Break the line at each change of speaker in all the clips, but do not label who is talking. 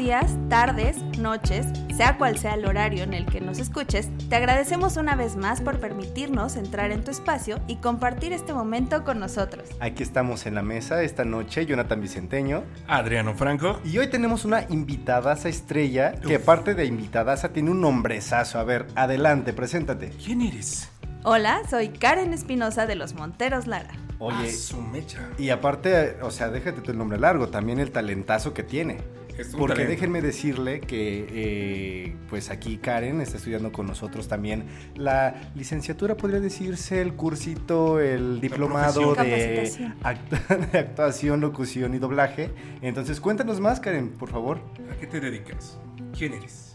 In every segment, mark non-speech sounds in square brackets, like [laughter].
Buenos días, tardes, noches, sea cual sea el horario en el que nos escuches, te agradecemos una vez más por permitirnos entrar en tu espacio y compartir este momento con nosotros.
Aquí estamos en la mesa esta noche, Jonathan Vicenteño.
Adriano Franco.
Y hoy tenemos una invitadaza estrella que aparte de invitadaza tiene un nombrezazo. A ver, adelante, preséntate.
¿Quién eres?
Hola, soy Karen Espinosa de los Monteros Lara.
Oye,
su mecha.
y aparte, o sea, déjate tu nombre largo, también el talentazo que tiene.
Es un
Porque
talento.
déjenme decirle que, eh, pues aquí Karen está estudiando con nosotros también la licenciatura, podría decirse, el cursito, el diplomado
profesión.
de, act- [laughs] de actuación, locución y doblaje. Entonces, cuéntanos más, Karen, por favor.
¿A qué te dedicas? ¿Quién eres?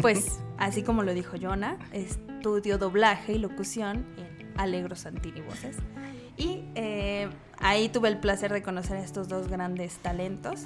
Pues, así como lo dijo Jonah, estudio doblaje y locución en Alegro Santini Voces. Y eh, ahí tuve el placer de conocer a estos dos grandes talentos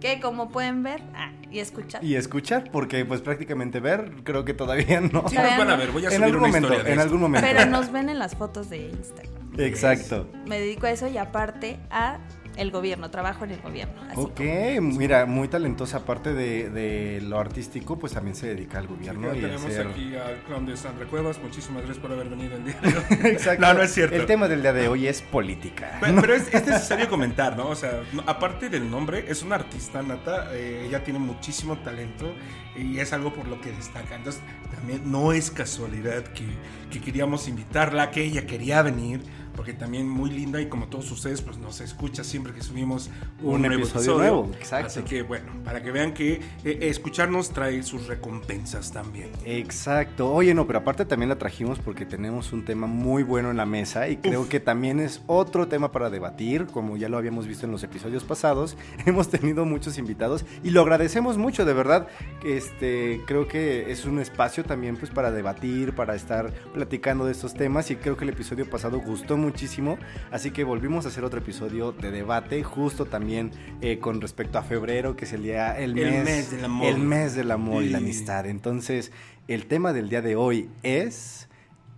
que como pueden ver ah, y escuchar.
Y escuchar, porque pues prácticamente ver, creo que todavía no.
Sí,
Todavía
nos van a ver. Voy a
en
subir
algún
una
momento,
historia de
en
esto.
algún momento.
Pero nos ven en las fotos de Instagram.
Exacto.
Me dedico a eso y aparte a el gobierno, trabajo en el gobierno. Así
Ok, mira, muy talentosa, aparte de, de lo artístico, pues también se dedica al gobierno
Ya
y a
tenemos
hacer...
aquí al clown de Sandra Cuevas. Muchísimas gracias por haber venido el día de hoy. [laughs]
Exacto.
No, no es cierto.
El tema del día de hoy es política.
Pero, pero es, es necesario comentar, ¿no? O sea, no- aparte del nombre, es una artista nata, eh, ella tiene muchísimo talento y es algo por lo que destaca. Entonces, también no es casualidad que, que queríamos invitarla, que ella quería venir, porque también muy linda y como todos ustedes, pues nos escucha siempre que subimos un,
episodio nuevo, exacto.
Así que, bueno, para que vean que eh, escucharnos trae sus recompensas también.
Exacto. Oye, no, pero aparte también la trajimos porque tenemos un tema muy bueno en la mesa y creo que también es otro tema para debatir, como ya lo habíamos visto en los episodios pasados. [laughs] Hemos tenido muchos invitados y lo agradecemos mucho, de verdad. Este, creo que es un espacio también pues para debatir, para estar platicando de estos temas y creo que el episodio pasado gustó muchísimo, así que volvimos a hacer otro episodio de debate justo también eh, con respecto a febrero, que es el día el
El
mes,
mes del amor.
el mes del amor y la amistad. Entonces, el tema del día de hoy es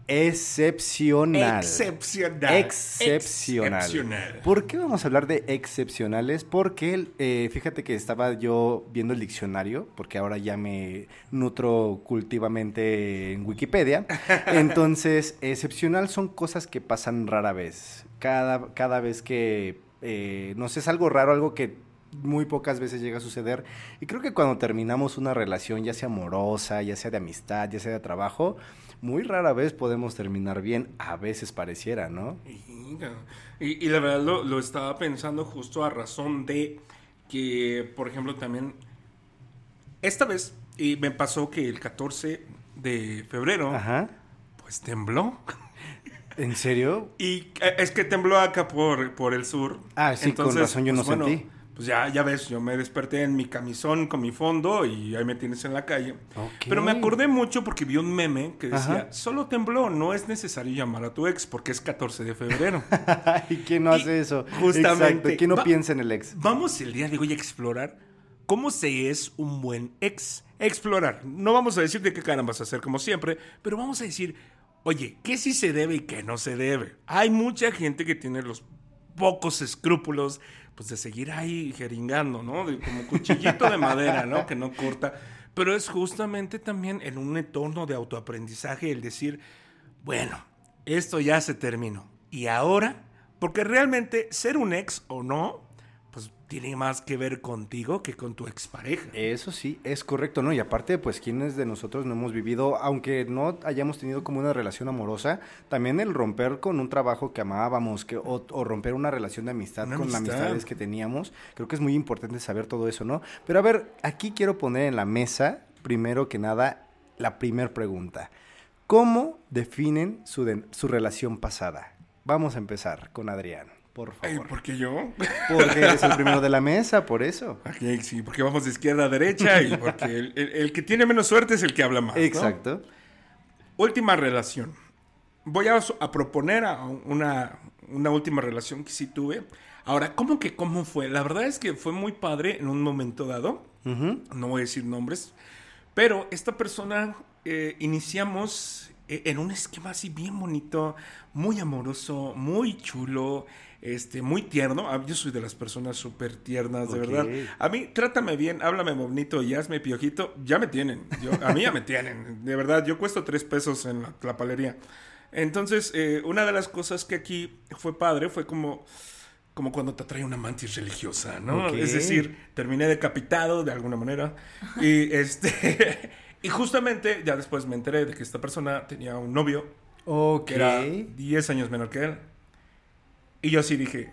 excepcional.
Excepcional.
Excepcional.
Excepcional.
¿Por qué vamos a hablar de excepcionales? Porque eh, fíjate que estaba yo viendo el diccionario, porque ahora ya me nutro cultivamente en Wikipedia. [laughs] Entonces, excepcional son cosas que pasan rara vez. Cada, cada vez que, eh, no sé, es algo raro, algo que muy pocas veces llega a suceder. Y creo que cuando terminamos una relación, ya sea amorosa, ya sea de amistad, ya sea de trabajo, muy rara vez podemos terminar bien. A veces pareciera, ¿no?
Y, y la verdad lo, lo estaba pensando justo a razón de que, por ejemplo, también esta vez y me pasó que el 14 de febrero,
Ajá.
pues tembló.
¿En serio?
Y eh, es que tembló acá por, por el sur.
Ah, sí, con razón yo no sentí.
Pues ya, ya ves, yo me desperté en mi camisón con mi fondo y ahí me tienes en la calle. Pero me acordé mucho porque vi un meme que decía,
Ajá.
solo tembló, no es necesario llamar a tu ex porque es 14 de febrero. [laughs]
¿Y quién no
Y
hace eso?
justamente,
Exacto. ¿Quién no
va-
piensa en el ex?
Vamos el día de hoy a explorar cómo se es un buen ex. Explorar. No vamos a decir de qué cara vas a hacer como siempre, pero vamos a decir, oye, ¿qué sí se debe y qué no se debe? Hay mucha gente que tiene los pocos escrúpulos pues de seguir ahí jeringando, ¿no? De- como cuchillito de madera, ¿no? Que no corta. Pero es justamente también en un entorno de autoaprendizaje el decir, bueno, esto ya se terminó. Y ahora, porque realmente ser un ex o no, pues tiene más que ver contigo que con tu expareja.
Eso sí, es correcto, ¿no? Y aparte, pues, quienes de nosotros no hemos vivido, aunque no hayamos tenido como una relación amorosa, también el romper con un trabajo que amábamos, que, o, o romper una relación de amistad
Una
con
amistad.
amistades que teníamos, creo que es muy importante saber todo eso, ¿no? Pero a ver, aquí quiero poner en la mesa, primero que nada, la primera pregunta. ¿Cómo definen su, de- su relación pasada? Vamos a empezar con Adrián, por
Ay,
favor.
¿Por qué yo?
Porque eres el primero de la [laughs] mesa, por eso.
Sí, porque vamos de izquierda a derecha y porque el, el- el que tiene menos suerte es el que habla más. ¿no?
Exacto.
Última relación. Voy a, a proponer a una, una última relación que sí tuve. Ahora, ¿cómo que cómo fue? La verdad es que fue muy padre en un momento dado. No voy a decir nombres. Pero esta persona eh, iniciamos eh, en un esquema así bien bonito, muy amoroso, muy chulo, este, muy tierno. Ah, Yo soy de las personas súper tiernas, de verdad. A mí, trátame bien, háblame bonito y hazme piojito, ya me tienen. Yo, a mí ya me tienen, de verdad. Yo cuesto tres pesos en la, la palería. Entonces, eh, una de las cosas que aquí fue padre fue como, como cuando te atrae una mantis religiosa, ¿no? Es decir, terminé decapitado de alguna manera. Y [laughs] este. y justamente ya después me enteré de que esta persona tenía un novio
Ok.
que era 10 años menor que él. Y yo así dije,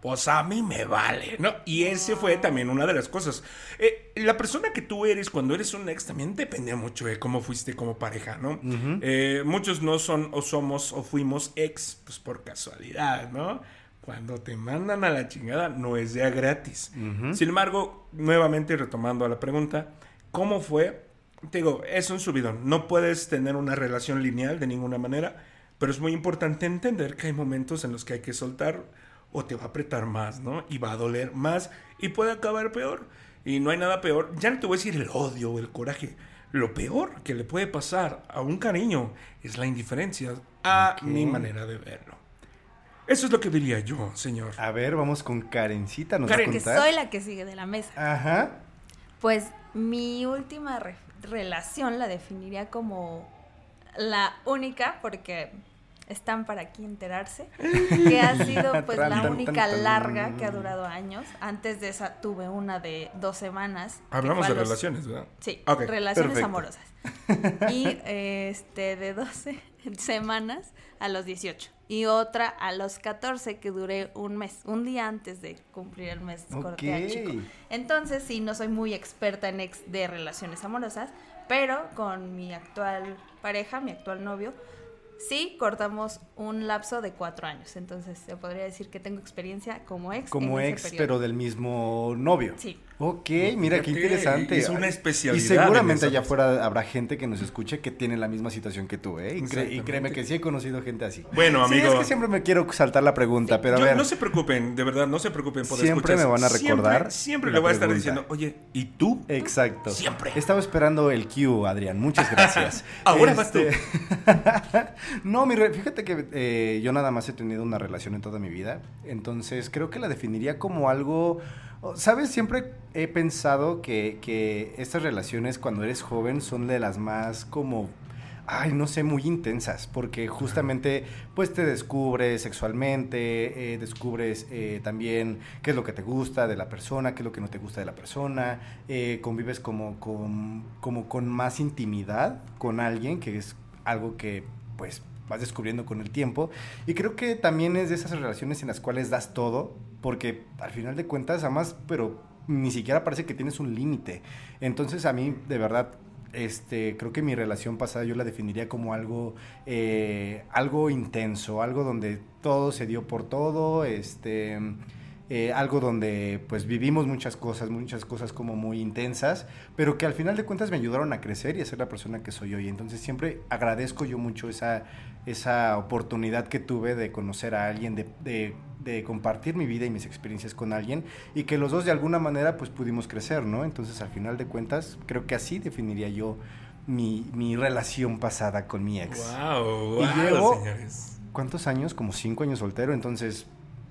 pues a mí me vale, ¿no? Y ese fue también una de las cosas. Eh, la persona que tú eres cuando eres un ex también depende mucho de cómo fuiste como pareja, ¿no? Eh, muchos no son o somos o fuimos ex, pues por casualidad, ¿no? Cuando te mandan a la chingada no es ya gratis. Sin embargo, nuevamente retomando a la pregunta, ¿cómo fue? Te digo, es un subidón. No puedes tener una relación lineal de ninguna manera, pero es muy importante entender que hay momentos en los que hay que soltar o te va a apretar más, ¿no? Y va a doler más y puede acabar peor. Y no hay nada peor. Ya no te voy a decir el odio o el coraje. Lo peor que le puede pasar a un cariño es la indiferencia a mi manera de verlo. Eso es lo que diría yo, señor.
A ver, vamos con Karencita, ¿nos
Karen,
va a
Que soy la que sigue de la mesa.
Ajá.
Pues mi última re- relación la definiría como la única, porque están para aquí enterarse, [laughs] que ha sido pues la única larga que ha durado años. Antes de esa tuve una de dos semanas.
Hablamos de
los-
relaciones, ¿verdad?
Sí, relaciones
perfecto.
amorosas. [laughs] Y este de 12 [laughs] semanas a los 18. Y otra a los 14 que duré un mes, un día antes de cumplir el mes corté al
Ok.
chico. Entonces sí, no soy muy experta en ex de relaciones amorosas, pero con mi actual pareja, mi actual novio, sí cortamos un lapso de cuatro años. Entonces se podría decir que tengo experiencia como ex.
Como
en ese
ex,
periodo.
pero del mismo novio.
Sí.
Ok, mira qué interesante.
es una especialidad
Y seguramente allá afuera habrá gente que nos escuche que tiene la misma situación que tú, ¿eh? Y, cre- y
Exactamente.
créeme que sí he conocido gente así.
Bueno,
Sí,
amigo.
es que siempre me quiero saltar la pregunta, pero a ver.
no se preocupen, de verdad, no se preocupen por
Siempre
escuchar.
me van a
Siempre-
recordar
Siempre,
la
le voy a estar diciendo, oye, ¿y tú?
Exacto.
Siempre.
Estaba esperando el cue, Adrián. Muchas [laughs] gracias.
Ahora vas tú. [laughs]
no, mi re- fíjate que eh, yo nada más he tenido una relación en toda mi vida. Entonces creo que la definiría como algo. ¿Sabes? Siempre he pensado que, que estas relaciones cuando eres joven son de las más como ay, no sé, muy intensas, porque justamente pues te descubres sexualmente, eh, descubres eh, también qué es lo que te gusta de la persona, qué es lo que no te gusta de la persona, eh, convives como con, como con más intimidad con alguien, que es algo que pues vas descubriendo con el tiempo. Y creo que también es de esas relaciones en las cuales das todo, porque al final de cuentas amas, pero ni siquiera parece que tienes un límite. Entonces a mí, de verdad, este, creo que mi relación pasada yo la definiría como algo, eh, algo intenso, algo donde todo se dio por todo, este, eh, algo donde pues vivimos muchas cosas, muchas cosas como muy intensas, pero que al final de cuentas me ayudaron a crecer y a ser la persona que soy hoy. Entonces siempre agradezco yo mucho esa, esa oportunidad que tuve de conocer a alguien, de, de compartir mi vida y mis experiencias con alguien y que los dos de alguna manera pues pudimos crecer, ¿no? Entonces al final de cuentas creo que así definiría yo mi, mi relación pasada con mi ex.
Wow,
Y llevo-
señores.
¿Cuántos años? Como cinco años soltero, entonces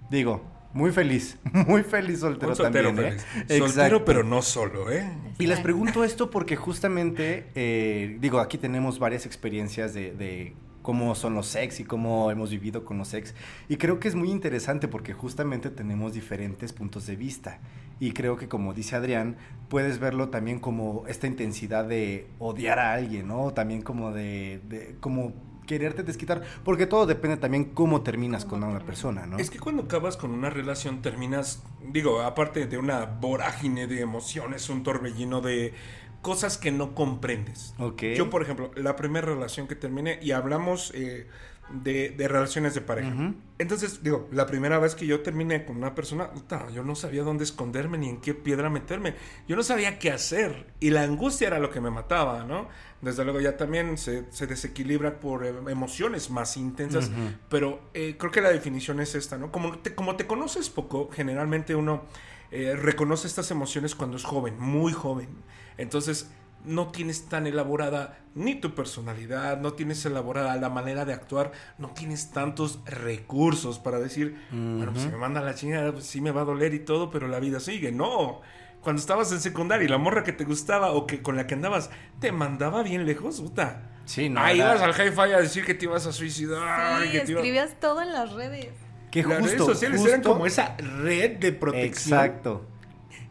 digo, muy feliz, [laughs] muy feliz soltero,
Un soltero
también,
feliz.
¿eh?
Soltero,
Exacto.
pero no solo, ¿eh?
Y les pregunto esto porque justamente, eh, digo, aquí tenemos varias experiencias de, de cómo son los sex y cómo hemos vivido con los sex. Y creo que es muy interesante porque justamente tenemos diferentes puntos de vista. Y creo que como dice Adrián, puedes verlo también como esta intensidad de odiar a alguien, ¿no? También como de, de como quererte desquitar, porque todo depende también cómo terminas con una persona, ¿no?
Es que cuando acabas con una relación terminas, digo, aparte de una vorágine de emociones, un torbellino de cosas que no comprendes.
Ok.
Yo, por ejemplo, la primera relación que terminé, y hablamos eh, de, de relaciones de pareja. Entonces, digo, la primera vez que yo terminé con una persona, yo no sabía dónde esconderme ni en qué piedra meterme. Yo no sabía qué hacer. Y la angustia era lo que me mataba, ¿no? Desde luego ya también se, se desequilibra por eh, emociones más intensas.
Ujú.
Pero eh, creo que la definición es esta, ¿no? Como te, como te conoces poco, generalmente uno reconoce estas emociones cuando es joven, muy joven. Entonces, no tienes tan elaborada ni tu personalidad, no tienes elaborada la manera de actuar, no tienes tantos recursos para decir, bueno, pues si me manda la chingada, pues sí me va a doler y todo, pero la vida sigue. No. Cuando estabas en secundaria y la morra que te gustaba o que con la que andabas te mandaba bien lejos, puta.
Sí, no.
Ahí ibas al hi-fi a decir que te ibas a suicidar.
Sí,
que te iba-
escribías todo en las redes.
Que
Las redes
justo,
sociales eran
justo-
como esa red de protección
Exacto.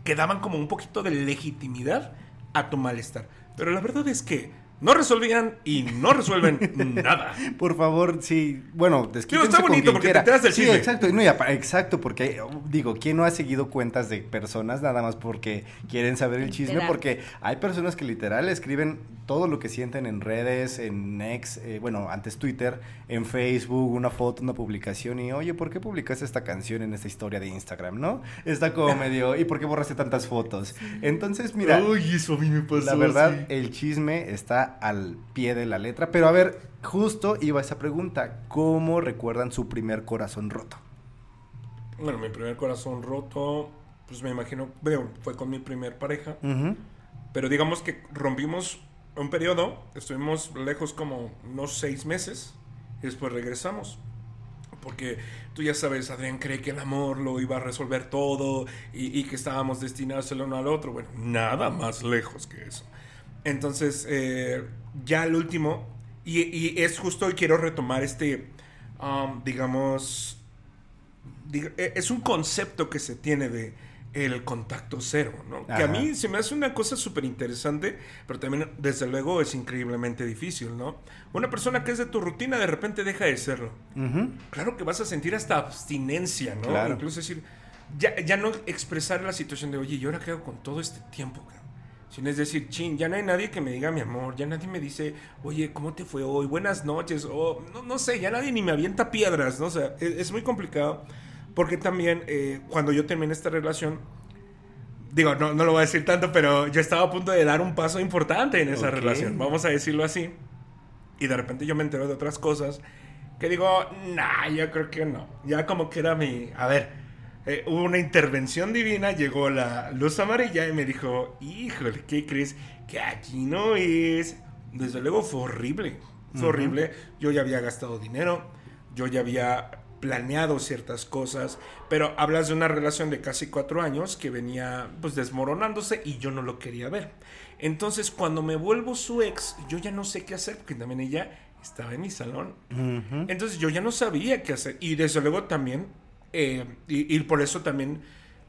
que daban como un poquito de legitimidad a tu malestar. Pero la verdad es que no resolvían y no resuelven [laughs] nada.
Por favor, sí. Bueno, desquítense
está
con
bonito porque te enteras del
Sí,
chisme.
exacto. No, exacto, porque digo, ¿quién no ha seguido cuentas de personas nada más porque quieren saber el chisme?
Literal.
Porque hay personas que literal escriben todo lo que sienten en redes, en X, eh, bueno, antes Twitter, en Facebook, una foto, una publicación y, oye, ¿por qué publicaste esta canción en esta historia de Instagram, no? Está como [laughs] medio, ¿y por qué borraste tantas fotos? Entonces, mira...
Uy, eso a mí me pasó.
La verdad,
sí.
el chisme está al pie de la letra. Pero a ver, justo iba esa pregunta. ¿Cómo recuerdan su primer corazón roto?
Bueno, mi primer corazón roto, pues me imagino, veo, fue con mi primer pareja.
Ujú.
Pero digamos que rompimos un periodo, estuvimos lejos como unos seis meses y después regresamos. Porque tú ya sabes, Adrián cree que el amor lo iba a resolver todo y, y que estábamos destinados el uno al otro. Bueno, nada más lejos que eso. Entonces, eh, ya el último, y, y es justo y quiero retomar este, um, digamos, diga- eh, es un concepto que se tiene de el contacto cero, ¿no? Que a mí se me hace una cosa súper interesante, pero también, desde luego, es increíblemente difícil, ¿no? Una persona que es de tu rutina de repente deja de serlo. Claro que vas a sentir hasta abstinencia, ¿no?
Claro.
Incluso decir, ya, ya no expresar la situación de, oye, ¿y ahora qué hago con todo este tiempo? Sino es decir, chin, ya no hay nadie que me diga mi amor, ya nadie me dice, oye, ¿cómo te fue hoy? Buenas noches, o no, no sé, ya nadie ni me avienta piedras, ¿no? O sea, es, es muy complicado, porque también eh, cuando yo terminé esta relación, digo, no, no lo voy a decir tanto, pero yo estaba a punto de dar un paso importante en esa relación, vamos a decirlo así, y de repente yo me entero de otras cosas que digo, nah, yo creo que no, ya como que era mi, a ver, eh, hubo una intervención divina, llegó la luz amarilla y me dijo, híjole, ¿qué crees? Que aquí no es. Desde luego fue horrible, fue horrible. Yo ya había gastado dinero, yo ya había planeado ciertas cosas, pero hablas de una relación de casi cuatro años que venía pues desmoronándose y yo no lo quería ver. Entonces cuando me vuelvo su ex, yo ya no sé qué hacer, porque también ella estaba en mi salón. Entonces yo ya no sabía qué hacer. Y desde luego también, eh, y, y por eso también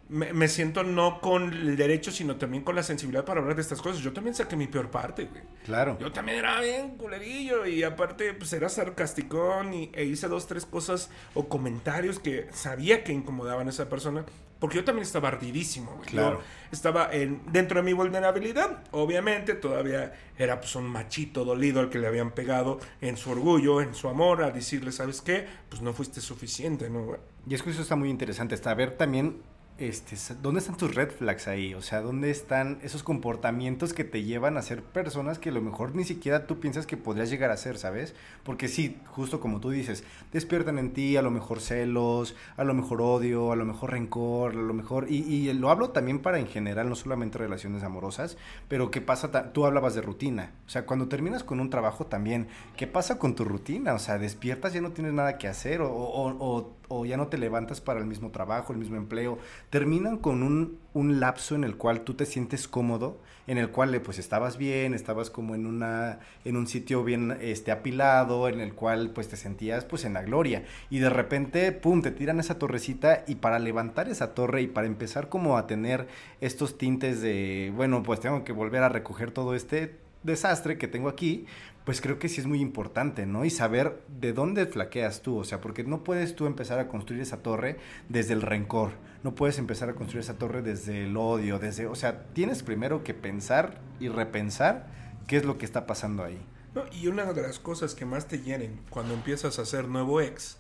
me, me siento no con el derecho, sino también con la sensibilidad para hablar de estas cosas. Yo también saqué mi peor parte, güey.
Claro.
Yo también era bien culerillo y aparte pues era sarcasticón y, e hice dos, tres cosas o comentarios que sabía que incomodaban a esa persona. Porque yo también estaba ardidísimo, güey. Yo
Claro.
estaba en, dentro de mi vulnerabilidad. Obviamente todavía era pues un machito dolido al que le habían pegado en su orgullo, en su amor, a decirle, ¿sabes qué? Pues no fuiste suficiente, ¿no, güey?
Y es que eso está muy interesante, está ver también, este, ¿dónde están tus red flags ahí? O sea, ¿dónde están esos comportamientos que te llevan a ser personas que a lo mejor ni siquiera tú piensas que podrías llegar a ser, ¿sabes? Porque sí, justo como tú dices, despiertan en ti a lo mejor celos, a lo mejor odio, a lo mejor rencor, a lo mejor, y, y lo hablo también para en general, no solamente relaciones amorosas, pero ¿qué pasa? Tú hablabas de rutina, o sea, cuando terminas con un trabajo también, ¿qué pasa con tu rutina? O sea, despiertas, ya no tienes nada que hacer, o- o ya no te levantas para el mismo trabajo, el mismo empleo. Terminan con un, un lapso en el cual tú te sientes cómodo, en el cual eh, pues estabas bien, estabas como en una en un sitio bien este apilado, en el cual pues te sentías pues en la gloria y de repente pum te tiran esa torrecita y para levantar esa torre y para empezar como a tener estos tintes de bueno, pues tengo que volver a recoger todo este desastre que tengo aquí, pues creo que sí es muy importante, ¿no? Y saber de dónde flaqueas tú, o sea, porque no puedes tú empezar a construir esa torre desde el rencor, no puedes empezar a construir esa torre desde el odio, desde, o sea, tienes primero que pensar y repensar qué es lo que está pasando ahí.
No, y una de las cosas que más te hieren cuando empiezas a ser nuevo ex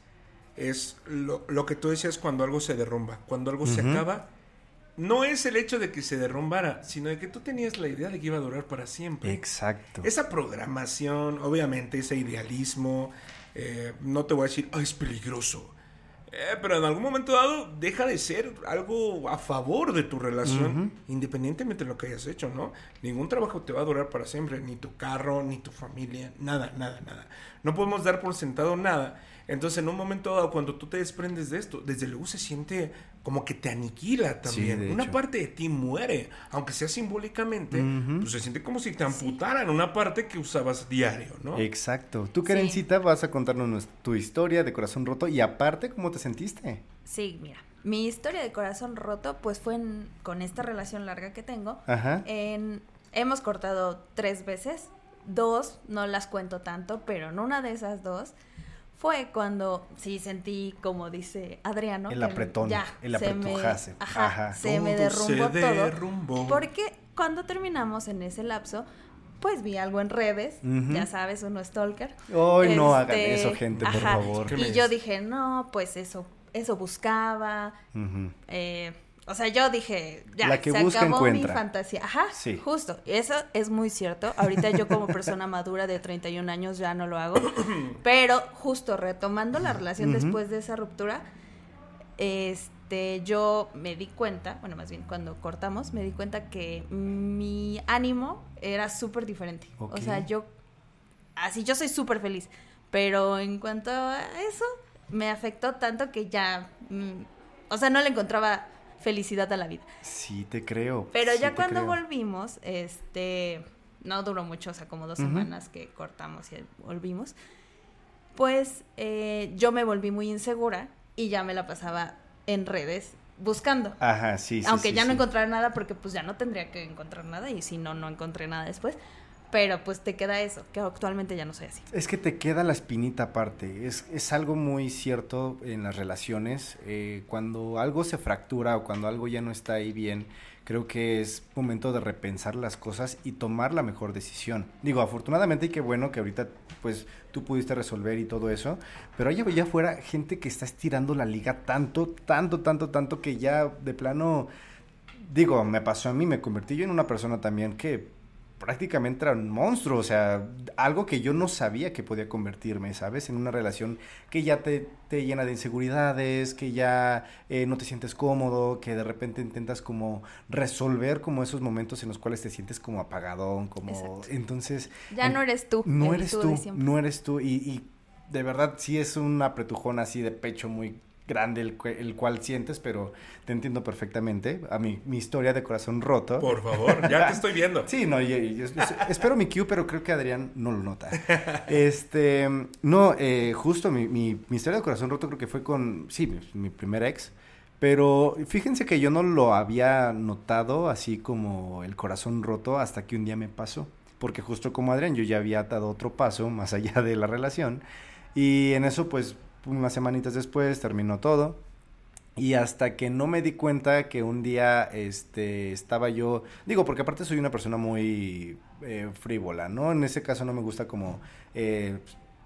es lo, lo que tú decías cuando algo se derrumba. Cuando algo se acaba, no es el hecho de que se derrumbara, sino de que tú tenías la idea de que iba a durar para siempre.
Exacto.
Esa programación, obviamente, ese idealismo, eh, no te voy a decir, "Ah, es peligroso. Eh, pero en algún momento dado deja de ser algo a favor de tu relación, independientemente de lo que hayas hecho, ¿no? Ningún trabajo te va a durar para siempre, ni tu carro, ni tu familia, nada, nada, nada. No podemos dar por sentado nada. Entonces, en un momento dado, cuando tú te desprendes de esto, desde luego se siente como que te aniquila también. una parte de ti muere, aunque sea simbólicamente, pues se siente como si te amputaran una parte que usabas diario, ¿no?
Exacto. Tú, Karencita, vas a contarnos tu historia de corazón roto y aparte, ¿cómo te sentiste?
Sí, mira. Mi historia de corazón roto, pues fue con esta relación larga que tengo. Ajá. En, hemos cortado tres veces. Dos, no las cuento tanto, pero en una de esas dos fue cuando sí sentí, como dice Adriano,
el apretón, ya, el apretujase.
Ajá, se me derrumbó todo. Porque cuando terminamos en ese lapso, pues vi algo en redes, ya sabes, uno stalker.
Hoy no hagan este, eso, gente, por favor.
Y yo dije, no, pues eso, eso buscaba. eh, o sea, yo dije, ya, se acabó mi fantasía. Ajá, sí. justo. Eso es muy cierto. Ahorita yo como persona [laughs] madura de 31 años ya no lo hago. Pero justo retomando la relación después de esa ruptura, este, yo me di cuenta, bueno, más bien cuando cortamos, me di cuenta que mi ánimo era súper diferente. O sea, yo, así, yo soy súper feliz. Pero en cuanto a eso, me afectó tanto que ya, mm, o sea, no le encontraba felicidad a la vida.
Sí, te creo.
Pero ya cuando volvimos, este, no duró mucho, o sea, como dos semanas que cortamos y volvimos, pues eh, yo me volví muy insegura y ya me la pasaba en redes buscando.
Ajá, sí, sí.
Aunque ya no encontrara nada porque pues ya no tendría que encontrar nada y si no, no encontré nada después. Pero pues te queda eso, que actualmente ya no soy así.
Es que te queda la espinita aparte. Es, es algo muy cierto en las relaciones. Eh, cuando algo se fractura o cuando algo ya no está ahí bien, creo que es momento de repensar las cosas y tomar la mejor decisión. Digo, afortunadamente y qué bueno que ahorita pues tú pudiste resolver y todo eso, pero hay allá afuera gente que está estirando la liga tanto, tanto, tanto, tanto que ya de plano, digo, me pasó a mí, me convertí yo en una persona también que prácticamente era un monstruo, o sea, algo que yo no sabía que podía convertirme, ¿sabes? En una relación que ya te, te llena de inseguridades, que ya eh, no te sientes cómodo, que de repente intentas como resolver como esos momentos en los cuales te sientes como apagadón, como... Entonces...
Ya no eres tú.
No eres tú, no eres tú, y, y de verdad sí es un apretujón así de pecho muy grande el, el, cual sientes, pero te entiendo perfectamente. A mi, mi historia de corazón roto.
Por favor, ya te estoy viendo. [laughs]
sí, no, espero mi cue, pero creo que Adrián no lo nota. Este, no, eh, justo mi, mi, mi, historia de corazón roto creo que fue con, sí, mi, mi primer ex. Pero fíjense que yo no lo había notado así como el corazón roto hasta que un día me pasó. Porque justo como Adrián, yo ya había dado otro paso más allá de la relación. Y en eso pues unas semanitas después terminó todo. Y hasta que no me di cuenta que un día este, estaba yo, digo, porque aparte soy una persona muy eh, frívola, ¿no? En ese caso no me gusta como, eh,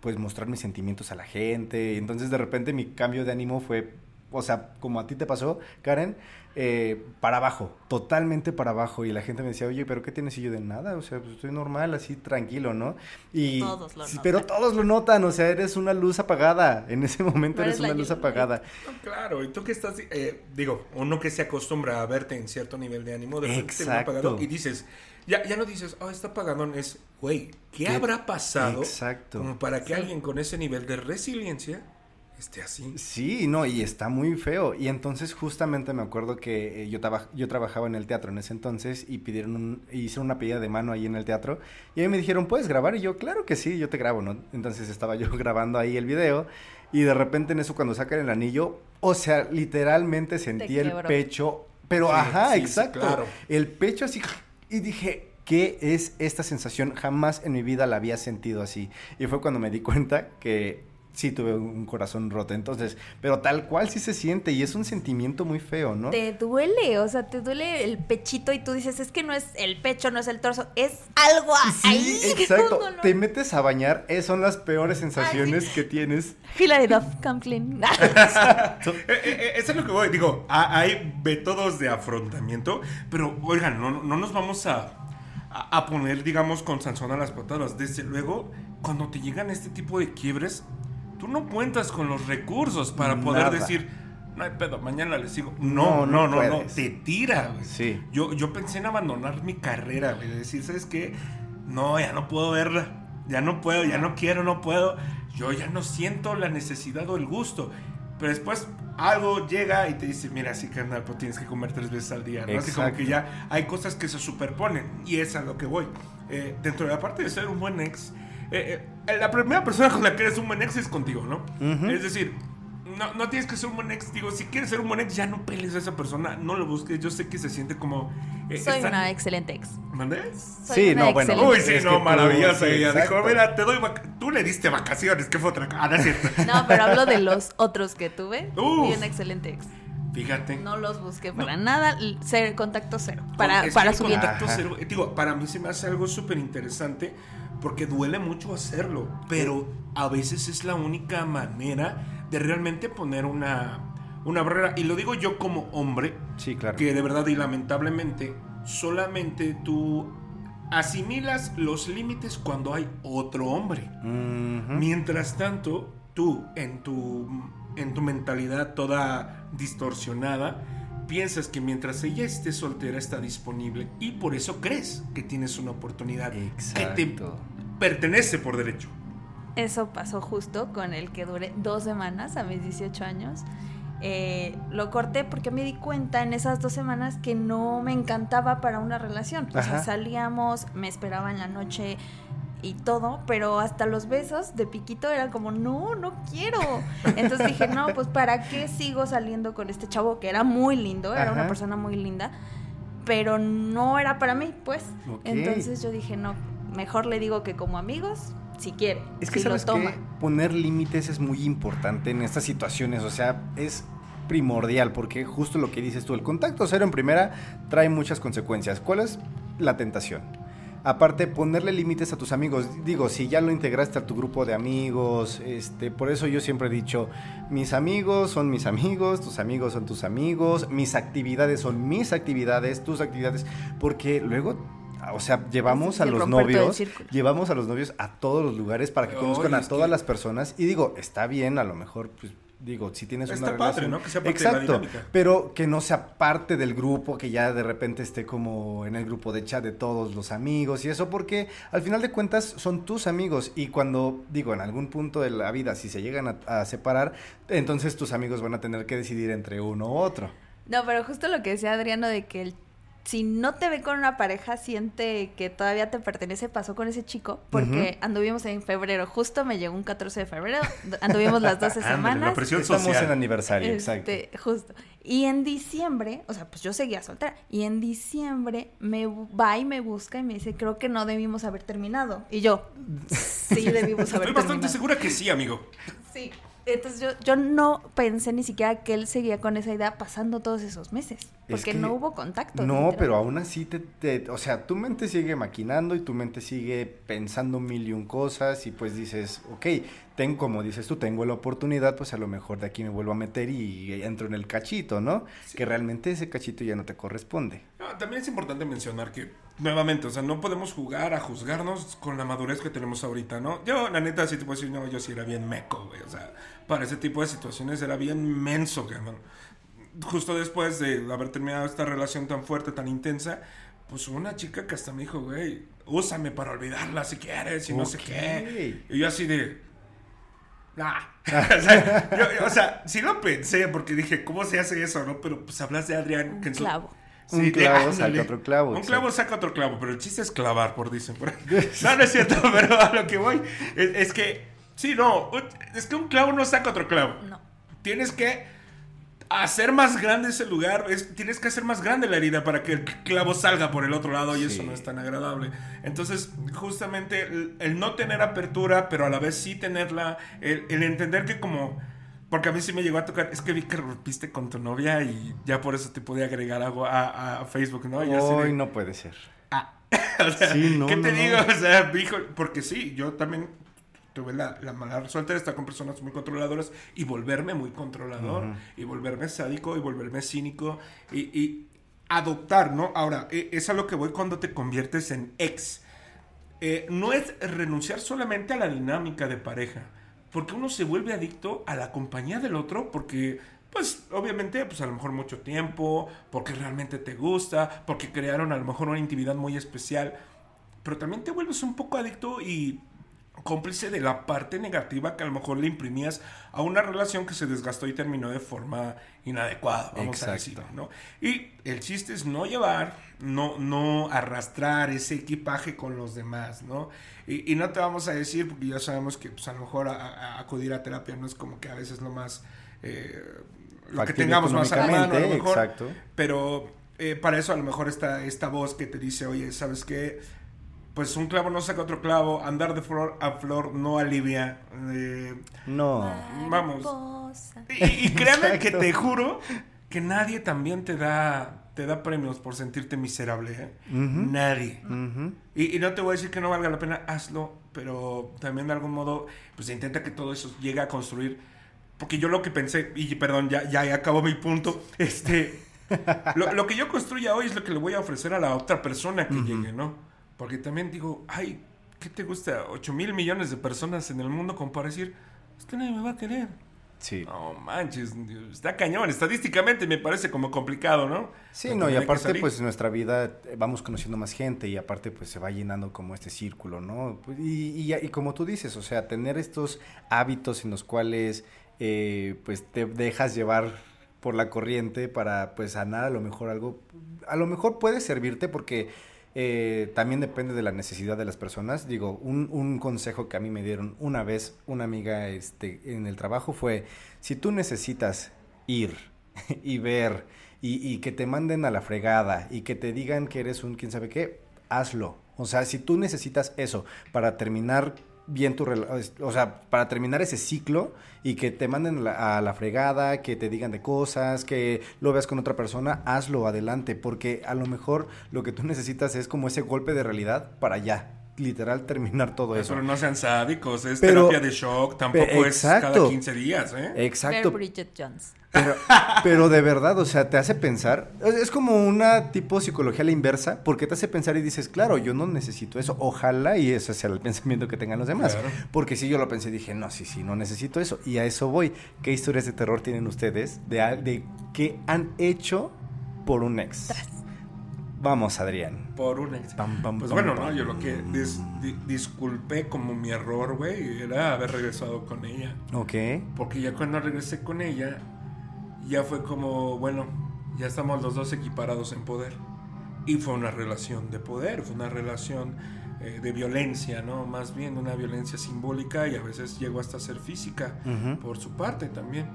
pues, mostrar mis sentimientos a la gente. Entonces, de repente, mi cambio de ánimo fue, o sea, como a ti te pasó, Karen, eh, para abajo, totalmente para abajo. Y la gente me decía, oye, ¿pero qué tienes? Y yo de nada, o sea, pues estoy normal, así tranquilo, ¿no? Y,
todos lo
Pero todos lo notan, o sea, eres una luz apagada. En ese momento eres, una luz apagada.
claro, y tú que estás, eh, digo, uno que se acostumbra a verte en cierto nivel de ánimo, de repente apagado y dices, ya, ya no dices, oh, está apagadón, es, güey, ¿qué, habrá pasado?
Exacto.
Como para que alguien con ese nivel de resiliencia esté así.
Sí, no, y está muy feo. Y entonces justamente me acuerdo que eh, yo, yo trabajaba en el teatro en ese entonces y pidieron un, hicieron una pedida de mano ahí en el teatro. Y ahí me dijeron, ¿puedes grabar? Y yo, claro que sí, yo te grabo, ¿no? Entonces estaba yo [laughs] grabando ahí el video y de repente en eso cuando sacan el anillo, o sea, literalmente sentí el pecho, pero ajá, exacto. claro. El pecho así y dije, ¿qué es esta sensación? Jamás en mi vida la había sentido así. Y fue cuando me di cuenta que sí tuve un corazón roto. Entonces, pero tal cual sí se siente y es un sentimiento muy feo, ¿no?
Te duele, o sea, te duele el pechito y tú dices, es que no es el pecho, no es el torso, es algo ahí.
Sí, [laughs] exacto. Te metes a bañar, esas son las peores sensaciones que tienes.
Hilary Duff, come clean. [laughs]
exacto. [laughs] Eh, eh, eh, eso es lo que voy, digo, hay métodos de afrontamiento, pero oigan, no, no nos vamos a, a poner, digamos, con Sansón a las patadas. Desde luego, cuando te llegan este tipo de quiebres, tú no cuentas con los recursos para poder
Nada.
decir, no hay pedo, mañana les sigo. No,
No,
no,
no
te tira, güey.
Sí.
Yo, yo pensé en abandonar mi carrera, güey, de decir, ¿sabes qué? No, ya no puedo verla, ya no puedo, ya no quiero, no puedo. Yo ya no siento la necesidad o el gusto. Pero después algo llega y te dice, mira, sí, carnal, pues tienes que comer tres veces al día, ¿no? Así como que ya hay cosas que se superponen y es a lo que voy. Eh, dentro de la parte de ser un buen ex, eh, eh, la primera persona con la que eres un buen ex es contigo, ¿no? Es decir, no, no tienes que ser un buen ex. Digo, si quieres ser un buen ex, ya no pelees a esa persona, no lo busques. Yo sé que se siente como. eh,
Soy
está-
una excelente ex.
¿Mandés?
Soy
Sí,
una
no, bueno.
excelente
Uy, sí,
Es
no,
que
maravillosa.
sí,
ella dijo, mira, te doy vac- Tú le diste vacaciones, ¿qué fue otra cosa? Ah, no es cierto. [laughs]
No, pero hablo de los otros que tuve.
Uf.
Y una excelente ex.
Fíjate.
No los busqué para nada. Cero, contacto cero. Para,
Es que
para
contacto
Ajá.
cero- digo, para mí se me hace algo súper interesante porque duele mucho hacerlo, pero a veces es la única manera de realmente poner una, una barrera. Y lo digo yo como hombre,
Sí, claro.
que de verdad y lamentablemente solamente tú asimilas los límites cuando hay otro hombre. Mientras tanto, tú en tu, en tu mentalidad toda distorsionada, piensas que mientras ella esté soltera está disponible y por eso crees que tienes una oportunidad que te
Exacto.
Pertenece por derecho.
Eso pasó justo con el que duré dos semanas a mis 18 años. Eh, lo corté porque me di cuenta en esas dos semanas que no me encantaba para una relación. O sea, salíamos, me esperaba en la noche y todo, pero hasta los besos de piquito era como, no, no quiero. Entonces dije, no, pues ¿para qué sigo saliendo con este chavo que era muy lindo, era una persona muy linda, pero no era para mí, pues. Entonces yo dije, no, mejor le digo que como amigos, si quiere,
Es que
si lo
sabes
toma.
que poner límites es muy importante en estas situaciones, o sea, es primordial porque justo lo que dices tú, el contacto cero en primera trae muchas consecuencias. ¿Cuál es la tentación? Aparte, ponerle límites a tus amigos. Digo, si ya lo integraste a tu grupo de amigos, este, por eso yo siempre he dicho, mis amigos son mis amigos, tus amigos son tus amigos, mis actividades son mis actividades, tus actividades, porque luego, o sea, llevamos a los novios, llevamos a los novios a todos los lugares para que conozcan a todas las personas. Y digo, está bien, a lo mejor, pues, digo, si tienes
Está
una
padre,
relación.
¿no? Que sea parte de la
Exacto, pero que no sea parte del grupo, que ya de repente esté como en el grupo de chat de todos los amigos y eso, porque al final de cuentas son tus amigos y cuando, digo, en algún punto de la vida, si se llegan a, a separar, entonces tus amigos van a tener que decidir entre uno u otro.
No, pero justo lo que decía Adriano de que el- si no te ve con una pareja, siente que todavía te pertenece, pasó con ese chico, porque anduvimos en febrero, justo me llegó un 14 de febrero, anduvimos las 12 [laughs]
Ándale,
semanas.
la presión
Estamos
social.
en aniversario, exacto.
Este, justo. Y en diciembre, o sea, pues yo seguía soltera. Y en diciembre me va y me busca y me dice, creo que no debimos haber terminado. Y yo, sí debimos [laughs] haber
Estoy bastante
terminado.
segura que sí, amigo.
Sí. Entonces yo, yo no pensé ni siquiera que él seguía con esa idea pasando todos esos meses.
Es
Porque
que-
no hubo contacto.
No,
literal.
pero aún así, te, te- o sea, tu mente sigue maquinando y tu mente sigue pensando mil y un cosas y pues dices, ok, tengo, como dices tú, tengo la oportunidad, pues a lo mejor de aquí me vuelvo a meter y entro en el cachito, ¿no? Que realmente ese cachito ya no te corresponde.
No, también es importante mencionar que, nuevamente, o sea, no podemos jugar a juzgarnos con la madurez que tenemos ahorita, ¿no? Yo, la neta, sí te puedo decir, no, yo sí era bien meco, güey. O sea, para ese tipo de situaciones era bien menso, cabrón. Justo después de haber terminado esta relación tan fuerte, tan intensa, pues una chica que hasta me dijo, güey, úsame para olvidarla si quieres y no sé qué. Y yo así de... Nah. [laughs] o, sea, yo- o sea, sí lo pensé porque dije, ¿cómo se hace eso, no? Pero pues hablas de Adrián. que su-
clavo.
Un clavo saca otro clavo,
Un
exacto.
clavo saca otro clavo, pero el chiste es clavar, por dicen. por. [laughs] No, no es cierto, [laughs] pero a lo que voy es, es que, sí, no, un- es que un clavo no saca otro clavo.
No.
Tienes que hacer más grande ese lugar, es- tienes que hacer más grande la herida para que el clavo salga por el otro lado y eso no es tan agradable. Entonces, justamente el, el no tener apertura, pero a la vez sí tenerla, el, el entender que como... Porque a mí sí me llegó a tocar, es que vi que rompiste con tu novia y ya por eso te pude agregar algo a, a Facebook, ¿no? De-
Hoy no puede ser.
Ah, [laughs] o sea,
Sí, no,
¿qué te
no,
digo?
no.
O sea, hijo, porque sí, yo también tuve la, la mala suerte de estar con personas muy controladoras y volverme muy controlador, y volverme sádico, y volverme cínico, y, y adoptar, ¿no? Ahora, e- es a lo que voy cuando te conviertes en ex. Eh, no es renunciar solamente a la dinámica de pareja, porque uno se vuelve adicto a la compañía del otro, porque pues obviamente, pues a lo mejor mucho tiempo, porque realmente te gusta, porque crearon a lo mejor una intimidad muy especial, pero también te vuelves un poco adicto y cómplice de la parte negativa que a lo mejor le imprimías a una relación que se desgastó y terminó de forma inadecuada, vamos a decir, ¿no? Y el chiste es no llevar, no, no arrastrar ese equipaje con los demás, ¿no? Y, no te vamos a decir, porque ya sabemos que pues, a lo mejor acudir a terapia no es como que a veces lo más... Eh, lo que tengamos más a la mano, a lo mejor. Exacto. Pero eh, para eso a lo mejor está esta voz que te dice, oye, ¿sabes qué? Pues un clavo no saca otro clavo, andar de flor a flor no alivia. Eh,
no.
Vamos. Y, créanme que te juro que nadie también te da te da premios por sentirte miserable. ¿eh? Nadie. y, y, no te voy a decir que no valga la pena, hazlo, pero también de algún modo, pues intenta que todo eso llegue a construir porque yo lo que pensé, y perdón, ya, ya acabó mi punto, este, lo, que yo construya hoy es lo que le voy a ofrecer a la otra persona que llegue, ¿no? Porque también digo, ay, ¿qué te gusta? 8 mil millones de personas en el mundo como para decir, es que nadie me va a querer.
Sí.
No manches, está cañón. Estadísticamente me parece como complicado, ¿no?
Sí, no, y aparte, pues nuestra vida eh, vamos conociendo más gente y aparte, pues se va llenando como este círculo, ¿no? Pues, y, y, y como tú dices, o sea, tener estos hábitos en los cuales eh, pues te dejas llevar por la corriente para pues sanar a lo mejor algo, a lo mejor puede servirte porque eh, también depende de la necesidad de las personas. Digo, un, un, consejo que a mí me dieron una vez una amiga este, en el trabajo fue, si tú necesitas ir [laughs] y ver y, y que te manden a la fregada y que te digan que eres un quién sabe qué, hazlo. O sea, si tú necesitas eso para terminar bien tu o sea, para terminar ese ciclo y que te manden a la fregada, que te digan de cosas, que lo veas con otra persona, hazlo adelante, porque a lo mejor lo que tú necesitas es como ese golpe de realidad para ya literal terminar todo eso.
Pero no sean sádicos, es terapia de shock, tampoco es cada 15 días, ¿eh?
Exacto. Bridget Jones. Pero, pero de verdad, o sea, te hace pensar, es como una tipo psicología a la inversa, porque te hace pensar y dices, claro, yo no necesito eso, ojalá y ese sea el pensamiento que tengan los demás. Porque si yo lo pensé, dije, no, sí, sí, no necesito eso. Y a eso voy. ¿Qué historias de terror tienen ustedes de, de qué han hecho por un ex? Vamos, Adrián.
Por un ex. pues bueno, no, yo lo que disculpé como mi error, güey, era haber regresado con ella.
Ok.
Porque ya cuando regresé con ella, ya fue como, bueno, ya estamos los dos equiparados en poder. Y fue una relación de poder, fue una relación eh, de violencia, ¿no? Más bien una violencia simbólica y a veces llegó hasta ser física por su parte también.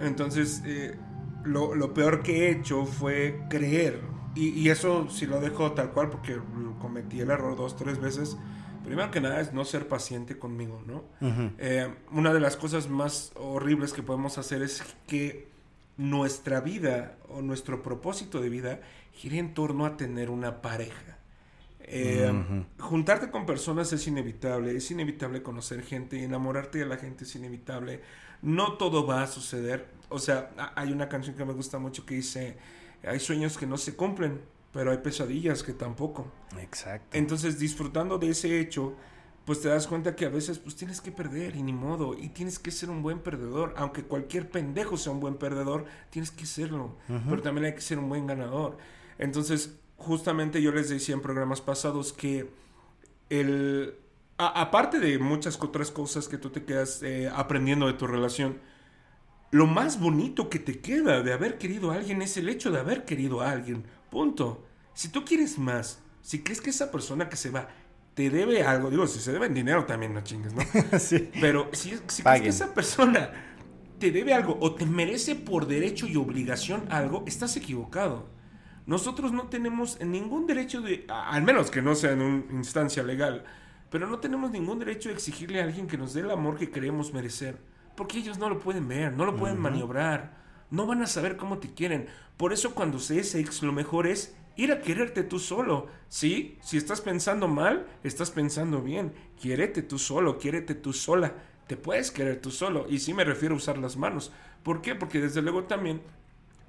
Entonces, eh, lo, lo peor que he hecho fue creer y, eso si lo dejo tal cual porque cometí el error dos, tres veces. Primero que nada es no ser paciente conmigo, ¿no? Eh, una de las cosas más horribles que podemos hacer es que nuestra vida o nuestro propósito de vida gire en torno a tener una pareja. Eh, juntarte con personas es inevitable, es inevitable conocer gente y enamorarte de la gente es inevitable. No todo va a suceder. O sea, hay una canción que me gusta mucho que dice hay sueños que no se cumplen, pero hay pesadillas que tampoco.
Exacto.
Entonces, disfrutando de ese hecho, pues te das cuenta que a veces pues tienes que perder y ni modo, y tienes que ser un buen perdedor, aunque cualquier pendejo sea un buen perdedor, tienes que serlo, pero también hay que ser un buen ganador. Entonces, justamente yo les decía en programas pasados que el aparte de muchas otras cosas que tú te quedas eh, aprendiendo de tu relación, lo más bonito que te queda de haber querido a alguien es el hecho de haber querido a alguien. Punto. Si tú quieres más, si crees que esa persona que se va te debe algo, digo, si se debe en dinero también, no chingues, ¿no? [laughs] sí. Pero si, si crees que esa persona te debe algo o te merece por derecho y obligación algo, estás equivocado. Nosotros no tenemos ningún derecho de, al menos que no sea en una instancia legal, pero no tenemos ningún derecho de exigirle a alguien que nos dé el amor que creemos merecer. Porque ellos no lo pueden ver, no lo pueden maniobrar, no van a saber cómo te quieren. Por eso cuando se es ex, lo mejor es ir a quererte tú solo. Sí, si estás pensando mal, estás pensando bien. Quiérete tú solo, quiérete tú sola. Te puedes querer tú solo. Y sí me refiero a usar las manos. ¿Por qué? Porque desde luego también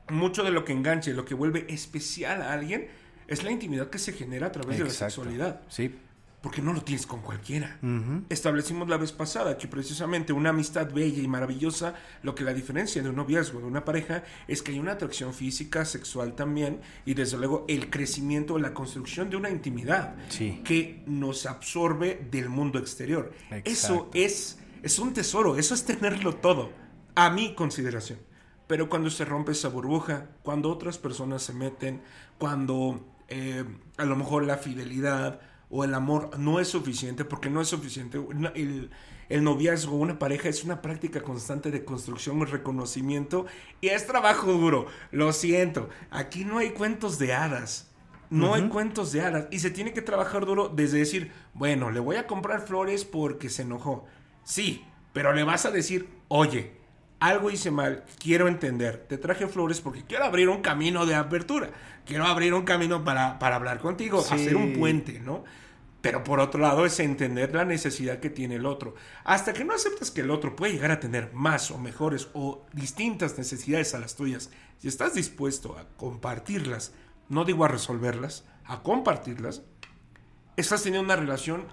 mucho de lo que engancha y lo que vuelve especial a alguien es la intimidad que se genera a través de la sexualidad.
Sí.
Porque no lo tienes con cualquiera. Establecimos la vez pasada que precisamente una amistad bella y maravillosa, lo que la diferencia de un noviazgo, de una pareja, es que hay una atracción física, sexual también, y desde luego el crecimiento, la construcción de una intimidad que nos absorbe del mundo exterior. Eso es, es un tesoro, eso es tenerlo todo, a mi consideración. Pero cuando se rompe esa burbuja, cuando otras personas se meten, cuando eh, a lo mejor la fidelidad, o el amor no es suficiente, porque no es suficiente. El, el noviazgo, una pareja, es una práctica constante de construcción y reconocimiento y es trabajo duro. Lo siento, aquí no hay cuentos de hadas. No hay cuentos de hadas. Y se tiene que trabajar duro desde decir, bueno, le voy a comprar flores porque se enojó. Sí, pero le vas a decir, oye, algo hice mal, quiero entender. Te traje flores porque quiero abrir un camino de apertura. Quiero abrir un camino para, para hablar contigo, hacer un puente, ¿no? Pero por otro lado es entender la necesidad que tiene el otro. Hasta que no aceptas que el otro puede llegar a tener más o mejores o distintas necesidades a las tuyas, si estás dispuesto a compartirlas, no digo a resolverlas, a compartirlas, estás teniendo una relación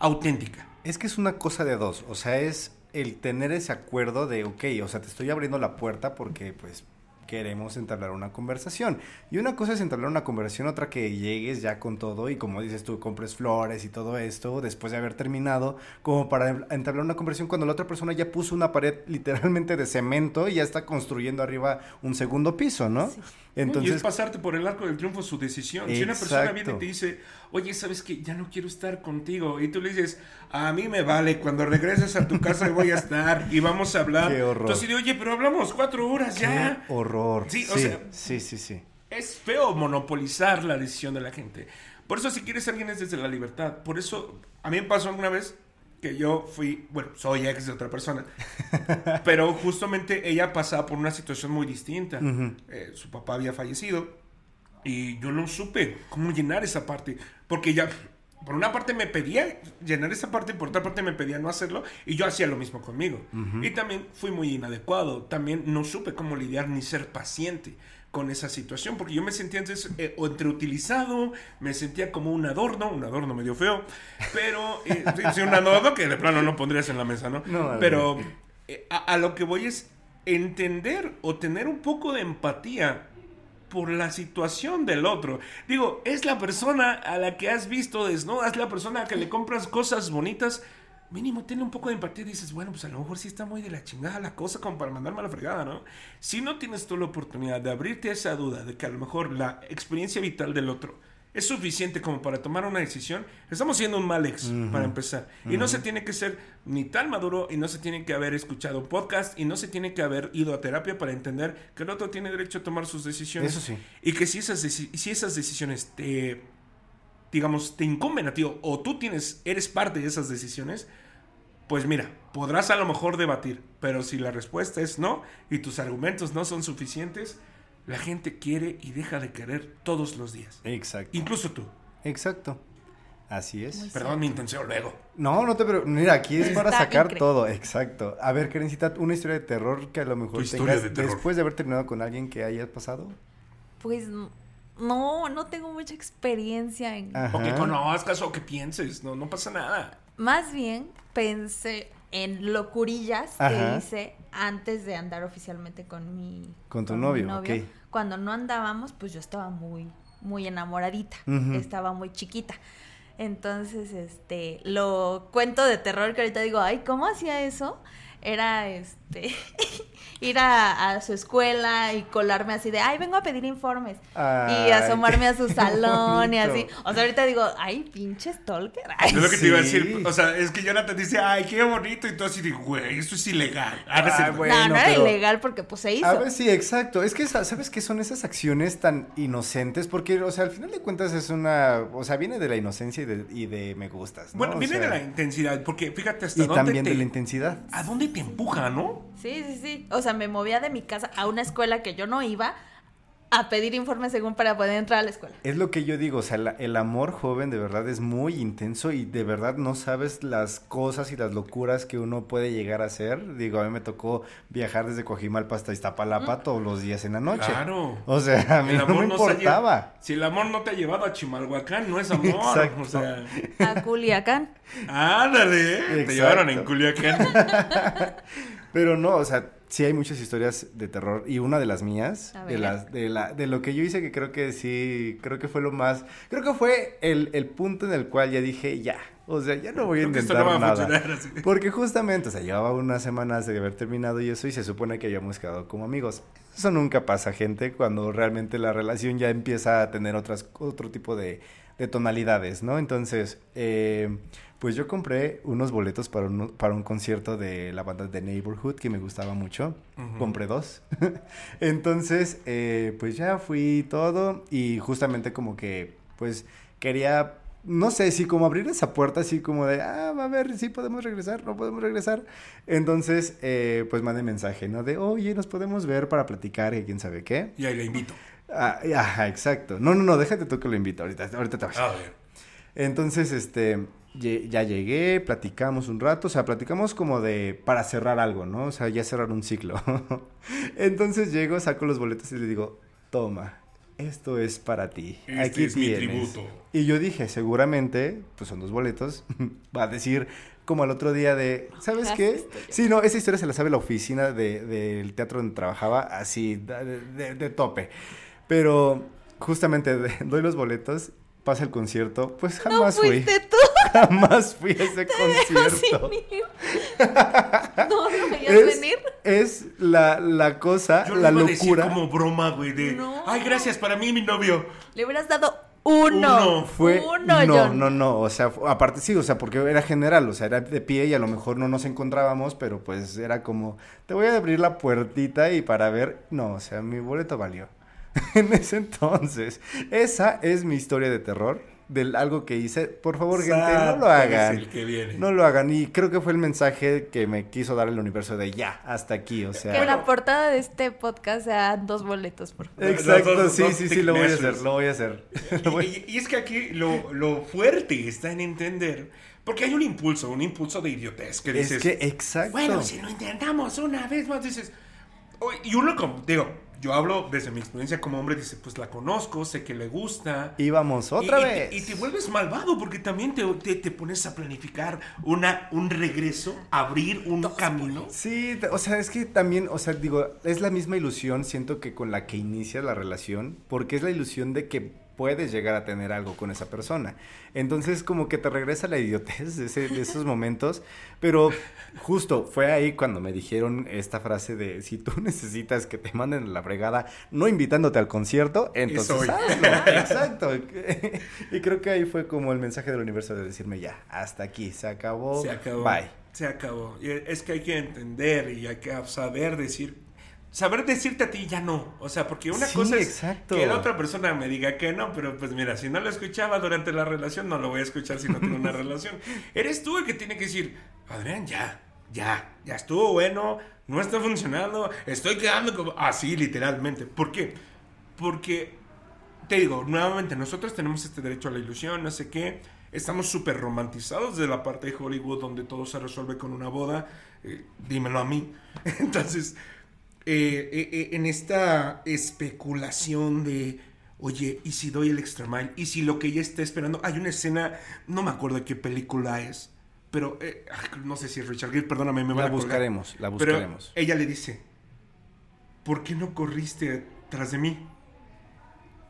auténtica.
Es que es una cosa de dos, o sea, es el tener ese acuerdo de, ok, o sea, te estoy abriendo la puerta porque pues queremos entablar una conversación. Y una cosa es entablar una conversación, otra que llegues ya con todo y como dices tú, compres flores y todo esto después de haber terminado, como para entablar una conversación cuando la otra persona ya puso una pared literalmente de cemento y ya está construyendo arriba un segundo piso, ¿no?
Entonces, y es pasarte por el arco del triunfo su decisión. Si una persona viene y te dice, oye, ¿sabes que Ya no quiero estar contigo. Y tú le dices, a mí me vale, cuando regreses a tu casa voy a estar y vamos a hablar. Qué horror. Entonces, oye, pero hablamos cuatro horas ya.
Qué horror. Sí, o sea, sí, sí, sí.
Es feo monopolizar la decisión de la gente. Por eso, si quieres alguien es desde la libertad. Por eso, a mí me pasó alguna vez que yo fui, bueno, soy ex de otra persona, [laughs] pero justamente ella pasaba por una situación muy distinta. Eh, su papá había fallecido y yo no supe cómo llenar esa parte, porque ella, por una parte me pedía llenar esa parte y por otra parte me pedía no hacerlo y yo hacía lo mismo conmigo. Y también fui muy inadecuado, también no supe cómo lidiar ni ser paciente con esa situación, porque yo me sentía entonces eh, entre utilizado, me sentía como un adorno, un adorno medio feo, pero eh, [laughs] sí, un adorno que de plano no pondrías en la mesa, ¿no? pero eh, a, lo que voy es entender o tener un poco de empatía por la situación del otro. Digo, es la persona a la que has visto desnuda, es la persona a la que le compras cosas bonitas mínimo tiene un poco de empatía y dices, bueno, pues a lo mejor sí está muy de la chingada la cosa como para mandarme a la fregada, ¿no? Si no tienes tú la oportunidad de abrirte a esa duda de que a lo mejor la experiencia vital del otro es suficiente como para tomar una decisión, estamos siendo un mal ex para empezar. Y no se tiene que ser ni tan maduro y no se tiene que haber escuchado un podcast y no se tiene que haber ido a terapia para entender que el otro tiene derecho a tomar sus decisiones.
Eso sí.
Y que si esas, si esas decisiones te digamos, te incumben a ti o tú tienes, eres parte de esas decisiones, pues mira, podrás a lo mejor debatir, pero si la respuesta es no y tus argumentos no son suficientes, la gente quiere y deja de querer todos los días.
Exacto.
Incluso tú.
Exacto. Así es.
Perdón mi intención luego.
No, no te pero mira, aquí es para sacar todo, exacto. A ver, Karencita, una historia de terror que a lo mejor tengas después de haber terminado con alguien que hayas pasado.
Pues no, no tengo mucha experiencia en...
O que conozcas o que pienses, no, no pasa nada.
Más bien pensé en locurillas que hice antes de andar oficialmente con mi...
Con tu novio,
Cuando no andábamos, pues yo estaba muy, muy enamoradita, estaba muy chiquita. Entonces, este, lo cuento de terror que ahorita digo, ay, ¿cómo hacía eso? Era, este, [laughs] ir a, su escuela y colarme así de, ay, vengo a pedir informes. y asomarme a [laughs] su salón y así. O sea, ahorita digo, ay, pinche stalker. [laughs]
es lo que te iba a decir. O sea, es que Jonathan dice, ay, qué bonito. Y tú así digo, güey, esto es ilegal.
Ah, no, no era ilegal porque pues se hizo.
A ver, sí, exacto. Es que, ¿sabes qué son esas acciones tan inocentes? Porque, o sea, al final de cuentas es una, o sea, viene de la inocencia y de, y de me gustas.
Bueno, viene de la intensidad, porque fíjate hasta
y también de la intensidad.
¿A dónde te empuja, no?
Sí, sí, sí. O sea, me movía de mi casa a una escuela que yo no iba a pedir informes según para poder entrar a la escuela.
Es lo que yo digo, o sea, la- el amor joven de verdad es muy intenso y de verdad no sabes las cosas y las locuras que uno puede llegar a hacer. Digo, a mí me tocó viajar desde Coajimalpa hasta Iztapalapa todos los días en la noche.
Claro.
O sea, a mí
El
no me
amor se ha
importaba.
lle- si el amor no te ha llevado a Chimalhuacán, no es amor.
Exacto.
O sea,
A Culiacán.
ándale. ¿eh? Te llevaron en Culiacán. [laughs]
Pero no, o sea, sí hay muchas historias de terror y una de las mías,
A
de las de la de lo que yo hice que creo que sí, creo que fue lo más, creo que fue el, el punto en el cual ya dije, ya, o sea, ya no voy a intentar
no va a
nada.
funcionar así.
Porque justamente, o sea, llevaba unas semanas de haber terminado y eso y se supone que habíamos quedado como amigos. Eso nunca pasa, gente, cuando realmente la relación ya empieza a tener otras otro tipo de, de tonalidades, ¿no? Entonces, eh, pues yo compré unos boletos para un, para un concierto de la banda The Neighborhood que me gustaba mucho. Compré dos. [laughs] Entonces, eh, pues ya fui todo y justamente como que, pues quería, no sé, si como abrir esa puerta así como de, ah, va a ver, si podemos regresar, no podemos regresar. Entonces, eh, pues mandé mensaje, ¿no? De, oye, nos podemos ver para platicar y quién sabe qué.
Y ahí le invito.
Ah, ajá, exacto. No, no, no, déjate tú que lo invito ahorita, ahorita te vas.
A ver.
Entonces, este, ya llegué, platicamos un rato, o sea, platicamos como de para cerrar algo, ¿no? O sea, ya cerrar un ciclo. [laughs] Entonces llego, saco los boletos y le digo, toma, esto es para ti.
Este
Aquí
es mi tributo.
Y yo dije, seguramente, pues son dos boletos, [laughs] va a decir como al otro día de, ¿sabes qué? Sí, no, esa historia se la sabe la oficina de- del teatro donde trabajaba, así, de, de- de tope. Pero justamente de- [laughs] doy los boletos, pasa el concierto, pues
No
jamás fui.
tú. [laughs]
Jamás fui a ese concierto.
sin ir. [laughs] No, no veías
Es,
venir.
es la, la cosa,
Yo
la
lo iba a decir
locura.
como broma, güey, de...
No.
Ay, gracias, para mí, mi novio.
Le hubieras dado uno.
Uno.
Fue,
Uno,
no,
John.
no, no, o sea, aparte sí, o sea, porque era general, o sea, era de pie y a lo mejor no nos encontrábamos, pero pues era como, te voy a abrir la puertita y para ver, no, o sea, mi boleto valió. [laughs] en ese entonces, esa es mi historia de terror, de algo que hice, por favor, gente, no lo
es
hagan.
el que viene.
No lo hagan y creo que fue el mensaje que me quiso dar el universo de ya, hasta aquí, o sea.
Que la portada de este podcast sea dos boletos, por favor.
Exacto,
dos-
sí,
dos
sí, sí, lo voy a hacer, lo voy a hacer. [laughs] Voy-
Y, y es que aquí lo, lo fuerte está en entender, porque hay un impulso, un impulso de idiotez que dices,
Es que, exacto.
bueno, si lo intentamos una vez más, dices, y uno como, digo, yo hablo desde mi experiencia como hombre, dice, pues la conozco, sé que le gusta.
Íbamos otra
y, y
vez.
te- Y, te vuelves malvado porque también te, te, te pones a planificar una, un regreso, abrir un camino.
Sí, o sea, es que también, o sea, digo, es la misma ilusión, siento que con la que inicia la relación, porque es la ilusión de que puedes llegar a tener algo con esa persona. Entonces, como que te regresa la idiotez de, ese- de esos momentos, pero justo fue ahí cuando me dijeron esta frase de, si tú [laughs] necesitas que te manden a la fregada, no invitándote al concierto, entonces hazlo. [laughs] Exacto. y creo que ahí fue como el mensaje del universo de decirme, ya, hasta aquí, se acabó,
Se acabó.
bye.
Se acabó. Y es que hay que entender y hay que saber decir. Saber decirte a ti ya no. O sea, porque una
Sí,
cosa es
exacto.
que la otra persona me diga que no, pero pues mira, si no lo escuchaba durante la relación, no lo voy a escuchar si no tengo una [laughs] relación. Eres tú el que tiene que decir, Adrián, ya, ya, ya estuvo bueno, no está funcionando, estoy quedando como así, literalmente. ¿Por qué? Porque te digo, nuevamente, nosotros tenemos este derecho a la ilusión, no sé qué. Estamos súper romantizados de la parte de Hollywood donde todo se resuelve con una boda. eh, dímelo a mí. [laughs] Entonces, eh, eh, eh, en esta especulación de, oye, ¿y si doy el extra mile? ¿Y si lo que ella está esperando? Hay una escena, no me acuerdo de qué película es, pero eh, no sé si es Richard Gere, perdóname, me
La
van a colgar.
buscaremos, la
Pero
buscaremos.
ella le dice, ¿por qué no corriste tras de mí?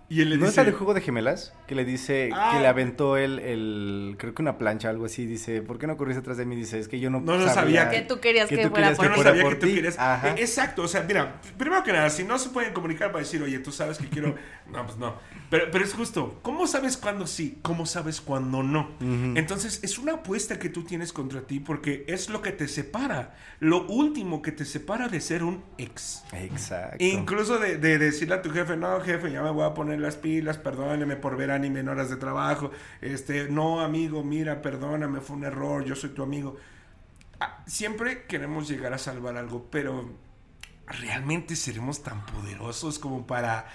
Y él le
¿No es
dice,
el de juego de gemelas? Que le dice
Ah.
que le aventó el, el, creo que una plancha o algo así. Dice, ¿por qué no corriste atrás de mí? Dice, es que yo no,
No, no sabía
Que tú querías que
tú
fuera
querías
por
Yo no
fuera
sabía
por
que tú
ti.
quieres.
Ajá.
Eh, Exacto, o sea, mira, primero que nada, si no se pueden comunicar para decir, oye, tú sabes que quiero. No, pues no. Pero, pero es justo, ¿cómo sabes cuándo sí? ¿Cómo sabes cuándo no?
Ujú.
Entonces, es una apuesta que tú tienes contra ti porque es lo que te separa. Lo último que te separa de ser un ex.
Exacto.
Incluso de, de decirle a tu jefe, no, jefe, ya me voy a poner las pilas, perdóneme por ver anime en horas de trabajo. Este, no, amigo, mira, perdóname, fue un error, yo soy tu amigo. Ah, Siempre queremos llegar a salvar algo, pero ¿realmente seremos tan poderosos como para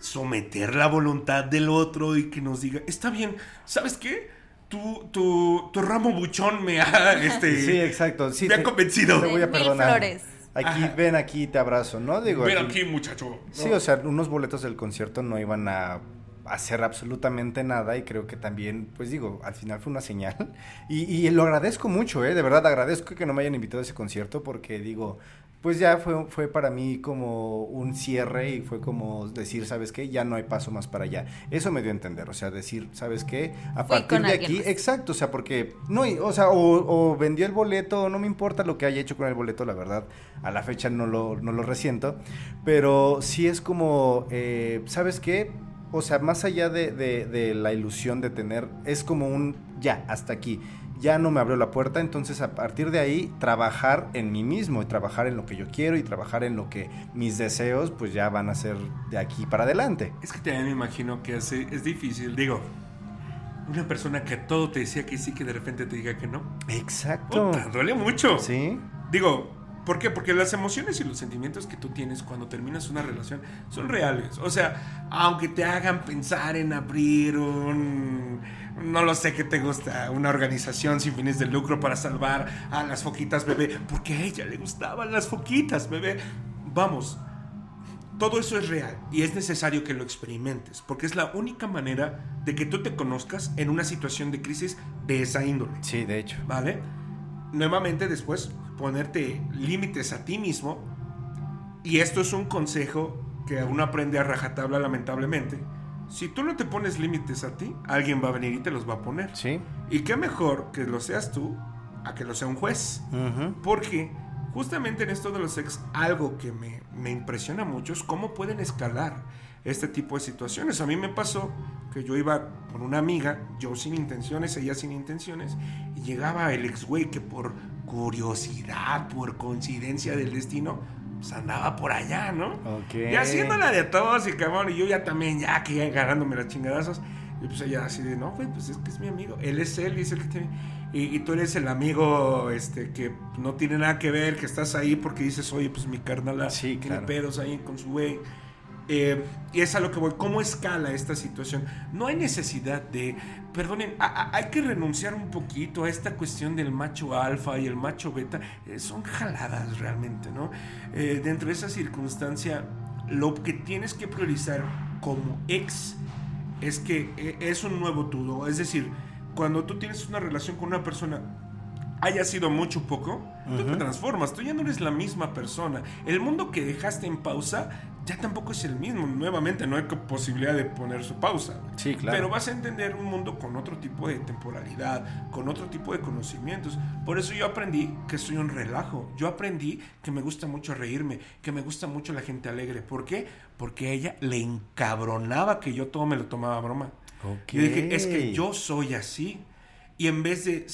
someter la voluntad del otro y que nos diga, está bien, ¿sabes qué? Tu, tu, tu ramo buchón me ha, [laughs] este,
Sí, exacto. Sí,
me ha convencido.
Te voy a perdonar.
flores.
Aquí,
Ajá.
ven aquí, te abrazo, ¿no? Digo,
Ven
aquí-
aquí, muchacho.
Sí, o sea, unos boletos del concierto no iban a hacer absolutamente nada y creo que también, pues digo, al final fue una señal [laughs] y, y lo agradezco mucho, ¿eh? De verdad agradezco que no me hayan invitado a ese concierto porque digo, pues ya fue, fue para mí como un cierre y fue como decir, ¿sabes qué? Ya no hay paso más para allá. Eso me dio a entender, o sea, decir, ¿sabes qué? A
Fui
partir de aquí,
más.
exacto, o sea, porque, no, o sea, o, o vendió el boleto, no me importa lo que haya hecho con el boleto, la verdad, a la fecha no lo, no lo resiento, pero sí es como, eh, ¿sabes qué? O sea, más allá de, de- de la ilusión de tener, es como un ya, hasta aquí. Ya no me abrió la puerta, entonces a partir de ahí trabajar en mí mismo y trabajar en lo que yo quiero y trabajar en lo que mis deseos pues ya van a ser de aquí para adelante.
Es que también me imagino que hace, es difícil, digo, una persona que todo te decía que sí, que de repente te diga que no.
Exacto.
Puta, duele mucho.
Sí.
Digo, ¿por qué? Porque las emociones y los sentimientos que tú tienes cuando terminas una relación son reales. O sea, aunque te hagan pensar en abrir un... No lo sé qué te gusta, una organización sin fines de lucro para salvar a las foquitas bebé, porque a ella le gustaban las foquitas bebé. Vamos, todo eso es real y es necesario que lo experimentes, porque es la única manera de que tú te conozcas en una situación de crisis de esa índole.
Sí, de hecho.
¿Vale? Nuevamente después ponerte límites a ti mismo. Y esto es un consejo que uno aprende a rajatabla lamentablemente. Si tú no te pones límites a ti, alguien va a venir y te los va a poner.
Sí.
Y qué mejor que lo seas tú a que lo sea un juez. Porque justamente en esto de los ex, algo que me, me impresiona mucho es cómo pueden escalar este tipo de situaciones. A mí me pasó que yo iba con una amiga, yo sin intenciones, ella sin intenciones, y llegaba el ex güey que por curiosidad, por coincidencia del destino, pues andaba por allá, ¿no?
Ok.
Y haciéndola de todos y cabrón, y yo ya también, ya que ya agarrándome las chingadazos. Y pues ella así de, no, güey, pues es que es mi amigo. Él es él y es el que tiene. Y, y tú eres el amigo este que no tiene nada que ver, que estás ahí porque dices, oye, pues mi carnal
Sí,
tiene pedos ahí con su güey. Eh, y es a lo que voy. ¿Cómo escala esta situación? No hay necesidad de. Perdonen, a- a- hay que renunciar un poquito a esta cuestión del macho alfa y el macho beta. Eh, son jaladas realmente, ¿no? Eh, dentro de esa circunstancia, lo que tienes que priorizar como ex es que eh, es un nuevo todo. Es decir, cuando tú tienes una relación con una persona, haya sido mucho poco, tú te transformas, tú ya no eres la misma persona. El mundo que dejaste en pausa ya tampoco es el mismo. Nuevamente, no hay posibilidad de poner su pausa.
Sí, claro.
Pero vas a entender un mundo con otro tipo de temporalidad, con otro tipo de conocimientos. Por eso yo aprendí que soy un relajo. Yo aprendí que me gusta mucho reírme, que me gusta mucho la gente alegre. ¿Por qué? Porque a ella le encabronaba que yo todo me lo tomaba a broma.
Ok.
Yo dije, es que yo soy así. Y en vez de,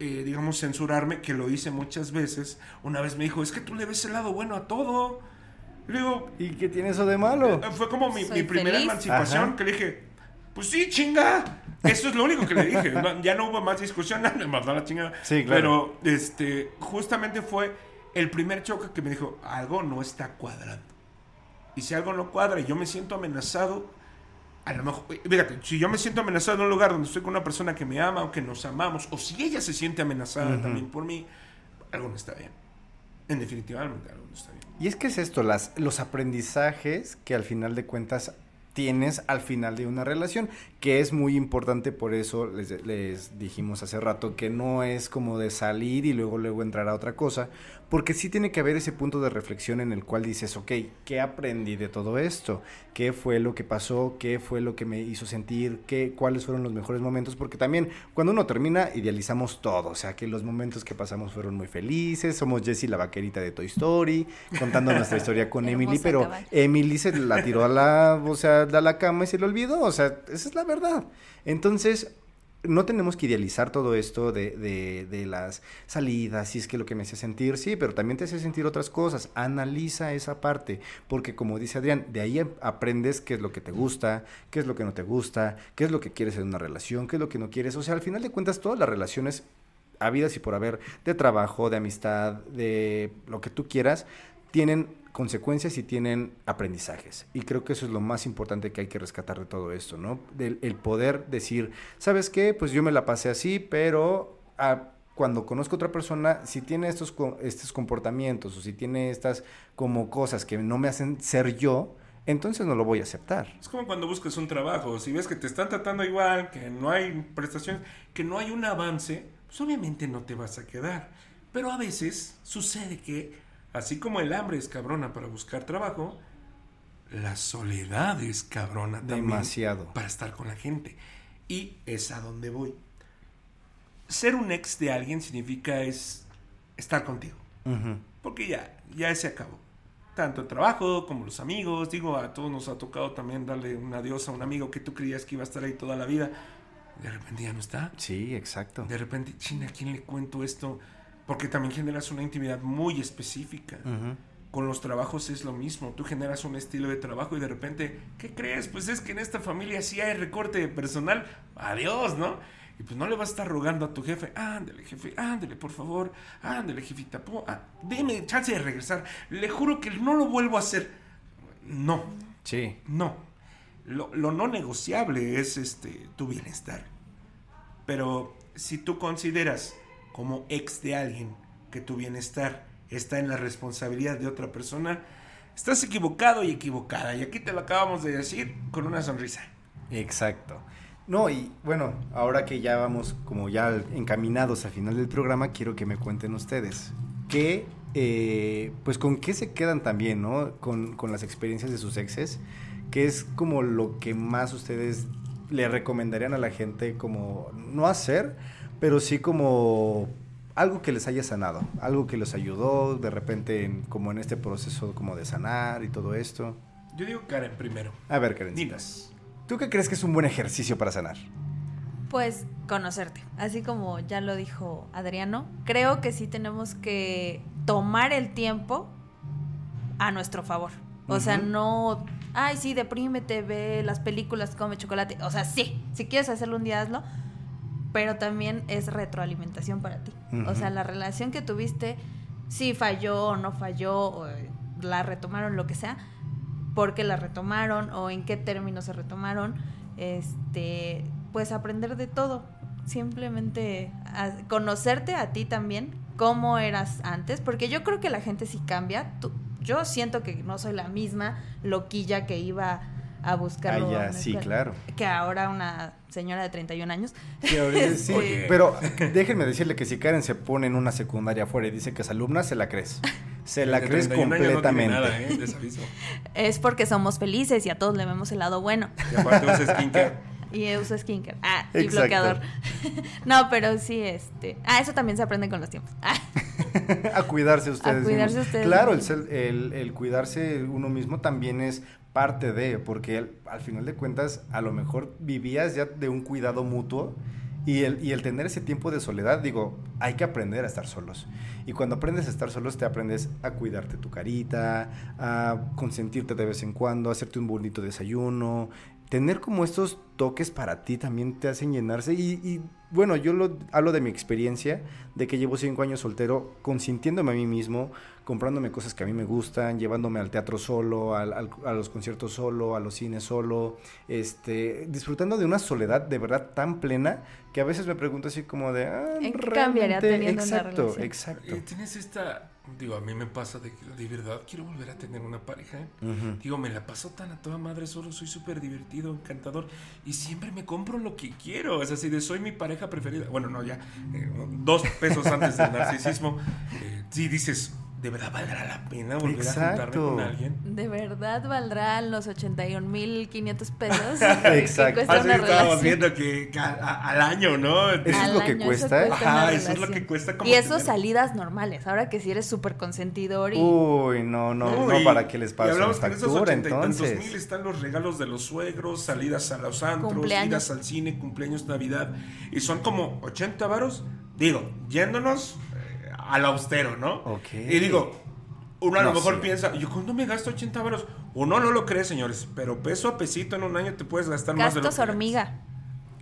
eh, digamos, censurarme, que lo hice muchas veces, una vez me dijo, es que tú le ves el lado bueno a todo. Y le digo,
¿Y qué tiene eso de malo?
eh, fue como mi, primera
feliz.
emancipación,
Ajá.
que le dije, pues sí, chinga. Eso es lo único que le dije. No, ya no hubo más discusión, [laughs] me mandó la chingada.
Sí, claro.
Pero este, justamente fue el primer choque que me dijo, algo no está cuadrando. Y si algo no cuadra y yo me siento amenazado, a lo mejor, fíjate, si yo me siento amenazado en un lugar donde estoy con una persona que me ama o que nos amamos, o si ella se siente amenazada también por mí, algo no está bien. En definitiva, algo no está bien.
Y es que es esto, las, los aprendizajes que al final de cuentas tienes al final de una relación, que es muy importante, por eso les, les dijimos hace rato que no es como de salir y luego luego entrar a otra cosa, porque sí tiene que haber ese punto de reflexión en el cual dices, ok, ¿qué aprendí de todo esto? ¿Qué fue lo que pasó? ¿Qué fue lo que me hizo sentir? ¿Qué, ¿Cuáles fueron los mejores momentos? Porque también cuando uno termina, idealizamos todo, o sea, que los momentos que pasamos fueron muy felices, somos Jessie la vaquerita de Toy Story, contando [laughs] nuestra historia con Emily, pero. Emily se la tiró a la, o sea, a la cama y se le olvidó, o sea, esa es la verdad. Entonces, no tenemos que idealizar todo esto de, de, de las salidas, si es que lo que me hace sentir, sí, pero también te hace sentir otras cosas. Analiza esa parte, porque como dice Adrián, de ahí aprendes qué es lo que te gusta, qué es lo que no te gusta, qué es lo que quieres en una relación, qué es lo que no quieres. O sea, al final de cuentas, todas las relaciones habidas y por haber, de trabajo, de amistad, de lo que tú quieras, tienen consecuencias y tienen aprendizajes. Y creo que eso es lo más importante que hay que rescatar de todo esto, ¿no? El poder decir, ¿sabes qué? Pues yo me la pasé así, pero ah, cuando conozco a otra persona, si tiene estos, estos comportamientos o si tiene estas como cosas que no me hacen ser yo, entonces no lo voy a aceptar.
Es como cuando buscas un trabajo, si ves que te están tratando igual, que no hay prestaciones, que no hay un avance, pues obviamente no te vas a quedar. Pero a veces sucede que, así como el hambre es cabrona para buscar trabajo, la soledad es cabrona también
Demasiado.
para estar con la gente. Y es a donde voy. Ser un ex de alguien significa es estar contigo. Porque ya, ya se acabó. Tanto el trabajo como los amigos. Digo, a todos nos ha tocado también darle un adiós a un amigo que tú creías que iba a estar ahí toda la vida. De repente ya no está.
Sí, exacto.
De repente, china, ¿a quién le cuento esto? Porque también generas una intimidad muy específica. Con los trabajos es lo mismo. Tú generas un estilo de trabajo y de repente, ¿qué crees? Pues es que en esta familia sí hay recorte personal. Adiós, ¿no? Y pues no le vas a estar rogando a tu jefe, ándale, jefe, ándale, por favor, ándale, jefita, po- ah, deme chance de regresar. Le juro que no lo vuelvo a hacer. No,
Sí.
no. Lo, lo no negociable es este tu bienestar. Pero si tú consideras como ex de alguien que tu bienestar está en la responsabilidad de otra persona, estás equivocado y equivocada. Y aquí te lo acabamos de decir con una sonrisa.
Exacto. No, y bueno, ahora que ya vamos como ya encaminados al final del programa, quiero que me cuenten ustedes. ¿Qué, eh, pues con qué se quedan también, ¿no? Con, con las experiencias de sus exes, ¿qué es como lo que más ustedes le recomendarían a la gente como no hacer, pero sí como algo que les haya sanado, algo que les ayudó de repente en- como en este proceso como de sanar y todo esto?
Yo digo Karen primero.
A ver, Karen.
Dinos.
¿Tú qué crees que es un buen ejercicio para sanar?
Pues conocerte, así como ya lo dijo Adriano, creo que sí tenemos que tomar el tiempo a nuestro favor. O sea, no, ay, sí, deprímete, ve las películas, come chocolate. O sea, sí, si quieres hacerlo un día, hazlo, pero también es retroalimentación para ti. O sea, la relación que tuviste, si falló o no falló, o eh, la retomaron, lo que sea, porque la retomaron o en qué términos se retomaron, este, pues aprender de todo, simplemente a- conocerte a ti también, cómo eras antes, porque yo creo que la gente sí cambia. Tú- yo siento que no soy la misma loquilla que iba a buscarlo.
Ah, ya, sí, claro.
Que ahora una señora de 31 años.
Sí, ahorita sí,
Oye. [laughs]
pero déjenme decirle que si Karen se pone en una secundaria afuera y dice que es alumna, se la crees. Se la crees
31 años no
completamente.
nada, ¿eh? Les aviso.
Es porque somos felices y a todos le vemos el lado bueno.
Y aparte usa skincare. [laughs]
Y uso skincare. Ah, y
Exacto.
bloqueador. [laughs] no, pero sí, este. Ah, eso también se aprende con los tiempos. Ah,
a cuidarse ustedes.
cuidarse
mismos.
ustedes
Claro, el, el- el cuidarse uno mismo también es parte de, porque al, al final de cuentas, a lo mejor vivías ya de un cuidado mutuo y el, y el tener ese tiempo de soledad, digo, hay que aprender a estar solos. Y cuando aprendes a estar solos, te aprendes a cuidarte tu carita, a consentirte de vez en cuando, a hacerte un bonito desayuno. Tener como estos toques para ti también te hacen llenarse. Y, y, bueno, yo lo, hablo de mi experiencia, de que llevo cinco años soltero, consintiéndome a mí mismo, comprándome cosas que a mí me gustan, llevándome al teatro solo, al- al- a los conciertos solo, a los cines solo, este, disfrutando de una soledad de verdad tan plena que a veces me pregunto así como de... Ah,
¿En qué cambiaría
realmente-
teniendo una
exacto,
relación?
Exacto,
Tienes esta. Digo, a mí me pasa de que de verdad quiero volver a tener una pareja.
Ujú.
Digo, me la paso tan a toda madre solo, soy súper divertido, encantador. Y siempre me compro lo que quiero. Es así de soy mi pareja preferida. Bueno, no, ya. eh, dos pesos antes del narcisismo. [laughs] Eh, sí, dices, ¿de verdad valdrá la pena volver a juntarme con alguien?
¿De verdad valdrán los 81.500 pesos? [laughs]
Exacto.
Que cuesta
Así
una
estábamos
relación?
viendo que, que a- a- al año, ¿no?
Eso es lo que cuesta.
una
Ajá, eso es lo que cuesta como
Y eso
tener-
salidas normales. Ahora que si eres súper consentidor y...
Uy, no, no,
No,
para que les pase
esos
factura,
ochenta y tantos mil
entonces.
están los regalos de los suegros, salidas a los antros,
Cumpleaños.
idas al cine, cumpleaños, Navidad. Y son como 80 varos, digo, yéndonos al austero, ¿no?
Ok.
Y digo, uno a lo
No,
mejor piensa, ¿yo cuándo me gasto 80 varos? Uno no lo cree, señores, pero peso a pesito en un año te puedes gastar más de lo
Gastos
que
hormiga. [laughs]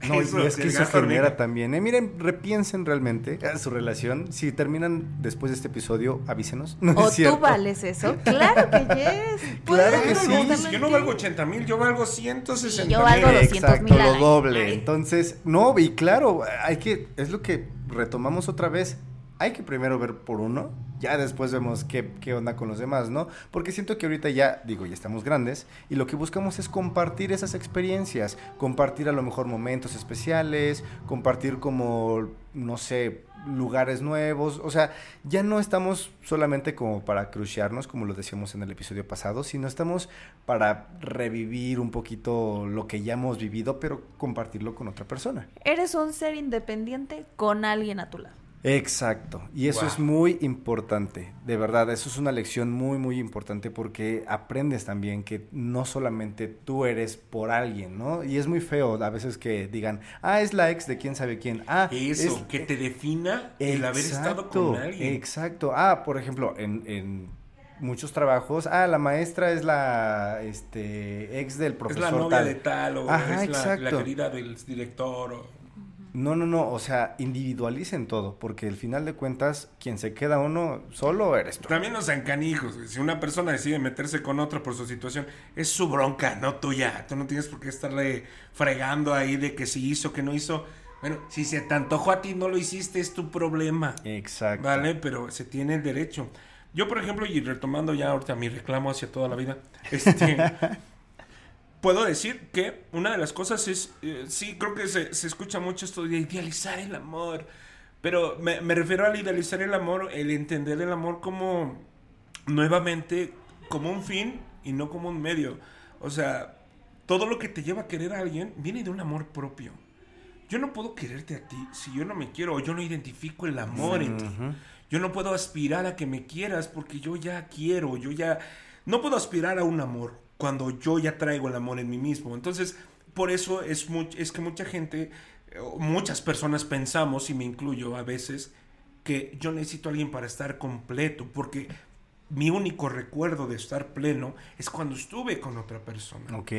No,
Eso,
y es que eso genera
hormiga.
también. eh, miren, repiensen realmente eh, su relación. Si terminan después de este episodio, avísenos. [laughs] No
¿O
es cierto.
tú vales eso? [laughs] Claro que yes.
Claro que sí.
Yo no valgo 80 mil, yo valgo 160
Y yo valgo
mil.
200
Exacto,
mil
lo doble.
Ay.
Entonces, no, y claro, hay que, es lo que retomamos otra vez. Hay que primero ver por uno, ya después vemos qué, qué onda con los demás, ¿no? Porque siento que ahorita ya, digo, ya estamos grandes y lo que buscamos es compartir esas experiencias, compartir a lo mejor momentos especiales, compartir como, no sé, lugares nuevos, o sea, ya no estamos solamente como para crucearnos, como lo decíamos en el episodio pasado, sino estamos para revivir un poquito lo que ya hemos vivido, pero compartirlo con otra persona.
Eres un ser independiente con alguien a tu lado.
Exacto, y eso
Wow.
es muy importante, de verdad, eso es una lección muy, muy importante porque aprendes también que no solamente tú eres por alguien, ¿no? Y es muy feo a veces que digan, ah, es la ex de quién sabe quién, ah,
Eso,
es-
que te defina el haber estado con alguien.
Exacto. Ah, por ejemplo, en, en muchos trabajos, ah, la maestra es la este, ex del
Es
profesor
la novia
tal.
de tal, o
Ajá,
es la, querida del director. o-
No, no, no, o sea, individualicen todo, porque al final de cuentas, quien se queda uno solo eres tú.
También no sean canijos. güey. Si una persona decide meterse con otra por su situación, es su bronca, no tuya. Tú no tienes por qué estarle fregando ahí de que si hizo, que no hizo. Bueno, si se te antojó a ti, no lo hiciste, es tu problema.
Exacto.
Vale, pero se tiene el derecho. Yo, por ejemplo, y retomando ya ahorita mi reclamo hacia toda la vida, este, [laughs] puedo decir que una de las cosas es, eh, sí, creo que se, se escucha mucho esto de idealizar el amor, pero me, me refiero al idealizar el amor, el entender el amor como, nuevamente, como un fin y no como un medio. O sea, todo lo que te lleva a querer a alguien viene de un amor propio. Yo no puedo quererte a ti si yo no me quiero o yo no identifico el amor en ti. Yo no puedo aspirar a que me quieras porque yo ya quiero, yo ya... No puedo aspirar a un amor cuando yo ya traigo el amor en mí mismo. Entonces, por eso es, much- es que mucha gente, muchas personas pensamos, y me incluyo a veces, que yo necesito a alguien para estar completo, porque mi único recuerdo de estar pleno es cuando estuve con otra persona.
Ok.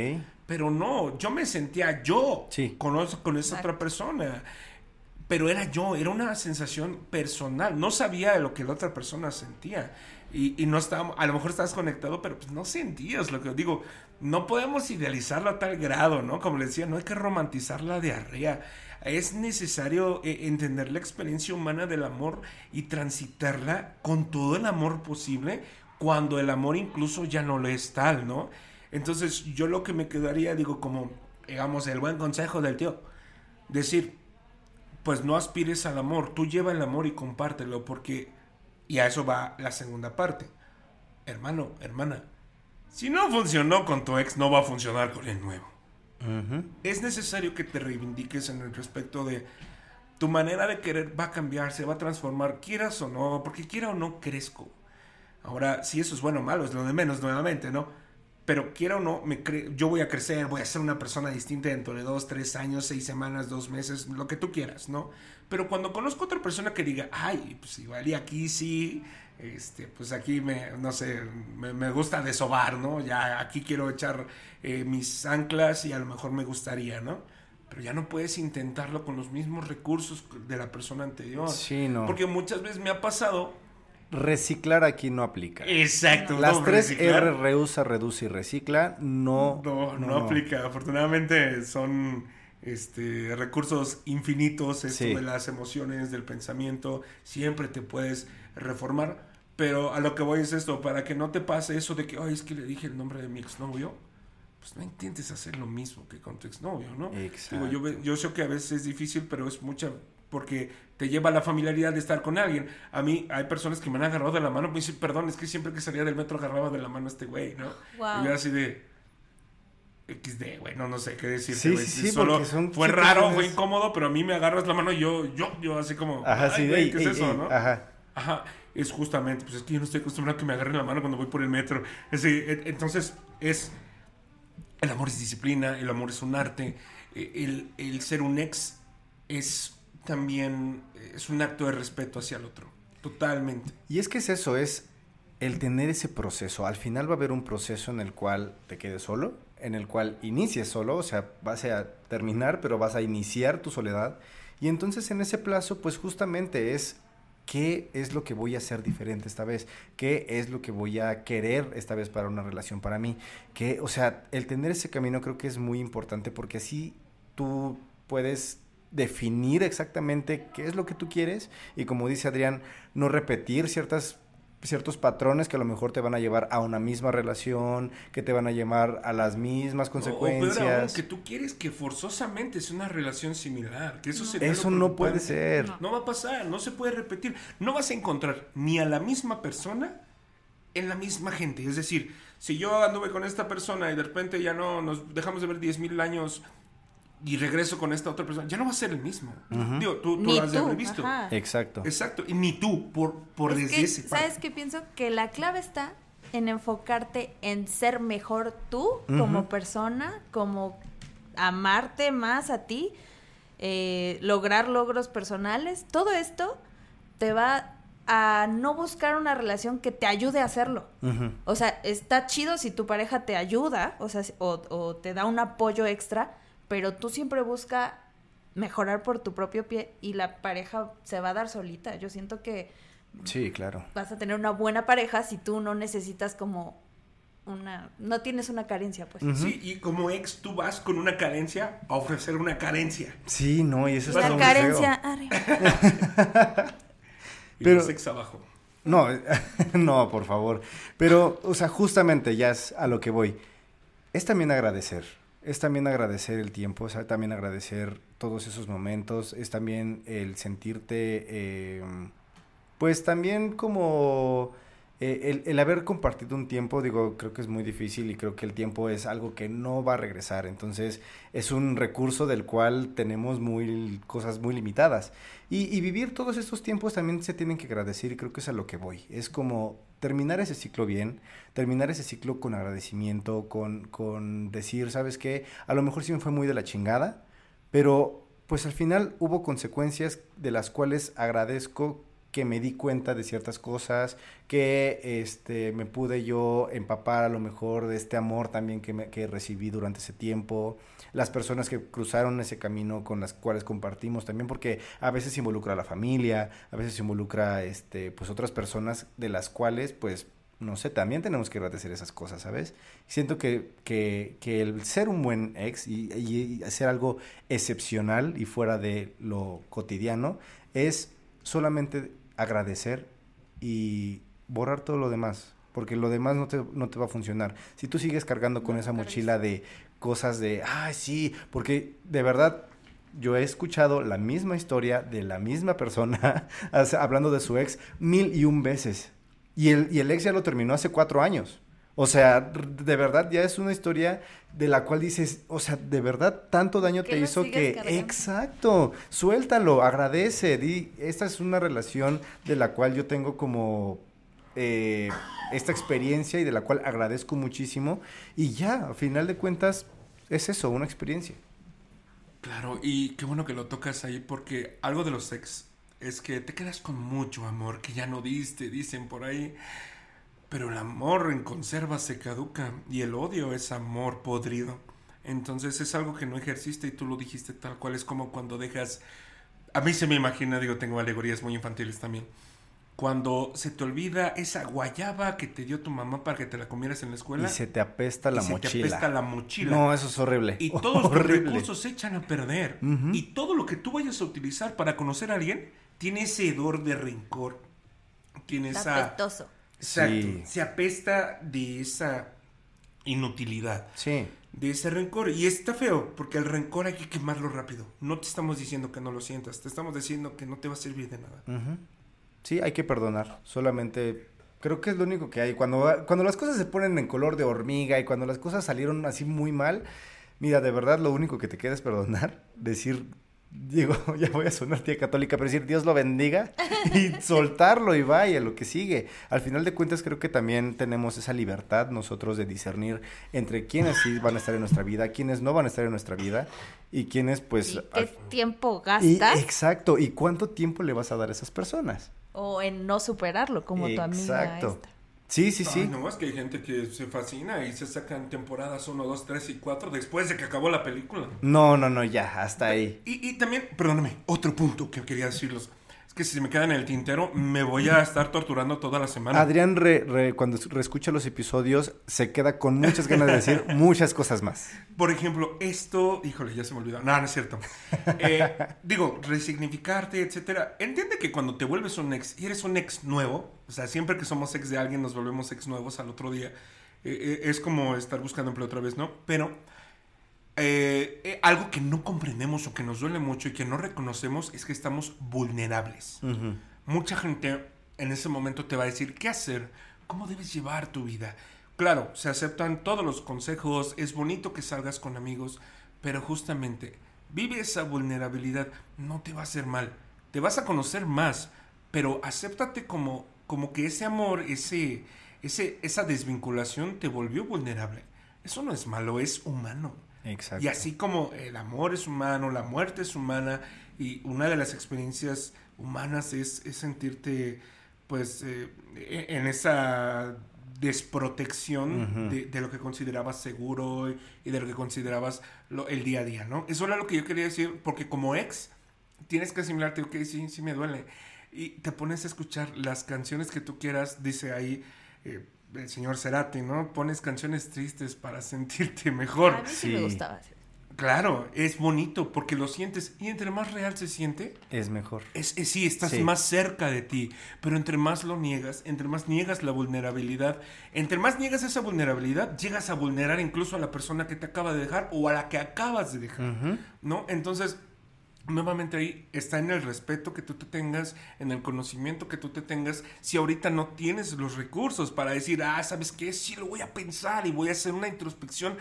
Pero no, yo me sentía yo
Sí.
con, con esa otra persona. Pero era yo, era una sensación personal. No sabía lo que la otra persona sentía. Y, no estábamos, a lo mejor estabas conectado, pero pues no sentías lo que digo. No podemos idealizarlo a tal grado, ¿no? Como les decía, no hay que romantizar la diarrea. Es necesario eh, entender la experiencia humana del amor y transitarla con todo el amor posible cuando el amor incluso ya no lo es tal, ¿no? Entonces yo lo que me quedaría, digo, como, digamos, el buen consejo del tío, decir, pues no aspires al amor, tú lleva el amor y compártelo, porque, y a eso va la segunda parte. Hermano, hermana, si no funcionó con tu ex, no va a funcionar con el nuevo. Es necesario que te reivindiques en el respecto de tu manera de querer va a cambiar, se va a transformar, quieras o no, porque quiera o no crezco. Ahora, si eso es bueno o malo, es lo de menos nuevamente, ¿no? Pero quiera o no, me cre- yo voy a crecer, voy a ser una persona distinta dentro de dos, tres años, seis semanas, dos meses, lo que tú quieras, ¿no? Pero cuando conozco a otra persona que diga, ay, pues igual y aquí sí, este, pues aquí me, no sé, me, me gusta desovar, ¿no? Ya aquí quiero echar eh, mis anclas y a lo mejor me gustaría, ¿no? Pero ya no puedes intentarlo con los mismos recursos de la persona anterior.
Sí, no.
Porque muchas veces me ha pasado.
Reciclar aquí no aplica.
Exacto.
Las
no,
tres
reciclar.
R, reusa, reduce y recicla, no.
No, no, aplica. Afortunadamente son este, recursos infinitos, esto
Sí.
de las emociones, del pensamiento, siempre te puedes reformar. Pero a lo que voy es esto, para que no te pase eso de que, ay, es que le dije el nombre de mi exnovio, pues no intentes hacer lo mismo que con tu exnovio, ¿no?
Exacto.
Digo, yo, yo sé que a veces es difícil, pero es mucha, porque te lleva a la familiaridad de estar con alguien. A mí hay personas que me han agarrado de la mano, me dicen, perdón, es que siempre que salía del metro agarraba de la mano a este güey, ¿no?
Wow.
Y yo así de XD, güey, no, no sé qué decir.
Sí, sí, sí,
Solo
porque son
fue raro, fue incómodo, pero a mí me agarras la mano y yo, yo, yo así como,
Ajá,
"Ay,
sí,
güey,
ey,
¿qué es eso,
ey,
no?
Ajá.
Ajá, es justamente, pues es que yo no estoy acostumbrado a que me agarren la mano cuando voy por el metro. E- entonces, es. El amor es disciplina, el amor es un arte. e- El, el ser un ex es también. Es un acto de respeto hacia el otro. Totalmente.
Y es que es eso, es el tener ese proceso. Al final va a haber un proceso en el cual te quedes solo, en el cual inicies solo, o sea, vas a terminar, pero vas a iniciar tu soledad. Y entonces en ese plazo, pues justamente es qué es lo que voy a hacer diferente esta vez, qué es lo que voy a querer esta vez para una relación para mí, que, o sea, el tener ese camino creo que es muy importante porque así tú puedes definir exactamente qué es lo que tú quieres y como dice Adrián, no repetir ciertas ciertos patrones que a lo mejor te van a llevar a una misma relación, que te van a llevar a las mismas consecuencias. O, peor
que tú quieres que forzosamente sea una relación similar, que eso
Eso no puede ser.
No. va a pasar, no se puede repetir. No vas a encontrar ni a la misma persona en la misma gente. Es decir, si yo anduve con esta persona y de repente ya no nos dejamos de ver 10.000 años y regreso con esta otra persona, ya no va a ser el mismo. Digo, tú, lo has de visto.
Exacto.
Exacto. Y ni tú, por, por
es ¿Sabes qué pienso? Que la clave está en enfocarte en ser mejor tú como persona, como amarte más a ti, eh, lograr logros personales. Todo esto te va a no buscar una relación que te ayude a hacerlo. O sea, está chido si tu pareja te ayuda, o sea, o, o te da un apoyo extra, pero tú siempre busca mejorar por tu propio pie y la pareja se va a dar solita. Yo siento que
sí, claro.
Vas a tener una buena pareja si tú no necesitas como una no tienes una carencia, pues.
Sí, y como ex tú vas con una carencia a ofrecer una carencia.
Sí, no, y eso
es La carencia arriba. [laughs]
y Pero ex abajo.
No, [laughs] no, por favor. Pero, o sea, justamente ya es a lo que voy. Es también agradecer es también agradecer el tiempo, es también agradecer todos esos momentos, es también el sentirte, em, pues también como eh, el, haber compartido un tiempo, digo, creo que es muy difícil y creo que el tiempo es algo que no va a regresar, entonces es un recurso del cual tenemos muy cosas muy limitadas. Y, vivir todos estos tiempos también se tienen que agradecer y creo que es a lo que voy, es como terminar ese ciclo bien, terminar ese ciclo con agradecimiento, con, con decir, ¿sabes qué? A lo mejor sí me fue muy de la chingada, pero pues al final hubo consecuencias de las cuales agradezco que me di cuenta de ciertas cosas, que este, me pude yo empapar a lo mejor de este amor también que, me, que recibí durante ese tiempo, las personas que cruzaron ese camino con las cuales compartimos también, porque a veces involucra a la familia, a veces involucra este, pues otras personas de las cuales pues no sé, también tenemos que agradecer esas cosas, ¿sabes? Siento que, que, que el ser un buen ex y, y, hacer algo excepcional y fuera de lo cotidiano es solamente agradecer y borrar todo lo demás, porque lo demás no te, no te va a funcionar. Si tú sigues cargando con esa mochila de cosas de, ay, sí, porque de verdad yo he escuchado la misma historia de la misma persona [laughs] hablando de su ex mil y un veces. Y el, y el ex ya lo terminó hace cuatro años. O sea, de verdad ya es una historia de la cual dices, o sea, de verdad tanto daño te hizo que... Exacto, suéltalo, agradece, di, esta es una relación de la cual yo tengo como eh, esta experiencia y de la cual agradezco muchísimo. Y ya, a final de cuentas, es eso, una experiencia.
Claro, y qué bueno que lo tocas ahí porque algo de los ex es que te quedas con mucho amor que ya no diste, dicen por ahí. Pero el amor en conserva se caduca y el odio es amor podrido. Entonces es algo que no ejerciste y tú lo dijiste tal cual. Es como cuando dejas... A mí se me imagina, digo, tengo alegorías muy infantiles también. Cuando se te olvida esa guayaba que te dio tu mamá para que te la comieras en la escuela.
Y se te apesta la mochila. Se te apesta
la mochila.
No, eso es horrible.
Y [laughs] todos los recursos se echan a perder. Y todo lo que tú vayas a utilizar para conocer a alguien tiene ese hedor de rencor. Tiene esa... Exacto. Se apesta de esa inutilidad.
Sí.
De ese rencor. Y está feo, porque el rencor hay que quemarlo rápido. No te estamos diciendo que no lo sientas, te estamos diciendo que no te va a servir de nada.
Sí, hay que perdonar. Solamente creo que es lo único que hay. Cuando, cuando las cosas se ponen en color de hormiga y cuando las cosas salieron así muy mal, mira, de verdad lo único que te queda es perdonar, decir digo, [laughs] ya voy a sonar tía católica, pero decir Dios lo bendiga y [laughs] soltarlo y vaya lo que sigue. Al final de cuentas creo que también tenemos esa libertad nosotros de discernir entre quiénes sí van a estar en nuestra vida, quiénes no van a estar en nuestra vida y quiénes pues...
¿Qué tiempo gastas?
exacto, y cuánto tiempo le vas a dar a esas personas.
O en no superarlo como tu amiga. Exacto.
Sí, sí, sí.
Ay, no, es que hay gente que se fascina y se sacan temporadas 1, 2, 3 y 4 después de que acabó la película.
No, no, no, ya, hasta ahí.
Y, y también, perdóname, otro punto que quería decirlos. Es que si me queda en el tintero, me voy a estar torturando toda la semana.
Adrián, re- re- cuando reescucha los episodios, se queda con muchas ganas de decir [laughs] muchas cosas más.
Por ejemplo, esto, híjole, ya se me olvidó. No, no es cierto. Eh, [laughs] digo, resignificarte, etcétera. Entiende que cuando te vuelves un ex y eres un ex nuevo, o sea, siempre que somos ex de alguien nos volvemos ex nuevos al otro día. eh, eh, es como estar buscando empleo otra vez, ¿no? Pero eh, eh, algo que no comprendemos o que nos duele mucho y que no reconocemos es que estamos vulnerables. Mucha gente en ese momento te va a decir qué hacer, cómo debes llevar tu vida. Claro, se aceptan todos los consejos, es bonito que salgas con amigos, pero justamente vive esa vulnerabilidad, no te va a hacer mal, te vas a conocer más, pero acéptate como, como que ese amor, ese, ese, esa desvinculación te volvió vulnerable. Eso no es malo, es humano.
Exacto.
Y así como el amor es humano, la muerte es humana, y una de las experiencias humanas es, es sentirte, pues, eh, en esa desprotección de, de lo que considerabas seguro y, y de lo que considerabas lo- el día a día, ¿no? Eso era lo que yo quería decir, porque como ex tienes que asimilarte, ok, sí, sí me duele. Y te pones a escuchar las canciones que tú quieras, dice ahí eh, el señor Cerati, ¿no? Pones canciones tristes para [laughs] sentirte mejor.
A mí sí,
Sí.
me gustaba.
Claro, es bonito porque lo sientes y entre más real se siente,
Es mejor.
es, es- sí, estás
Sí.
más cerca de ti, pero entre más lo niegas, entre más niegas la vulnerabilidad, entre más niegas esa vulnerabilidad, llegas a vulnerar incluso a la persona que te acaba de dejar o a la que acabas de dejar. ¿no? Entonces, nuevamente ahí está en el respeto que tú te tengas, en el conocimiento que tú te tengas. Si ahorita no tienes los recursos para decir, ah, ¿sabes qué? Sí lo voy a pensar y voy a hacer una introspección.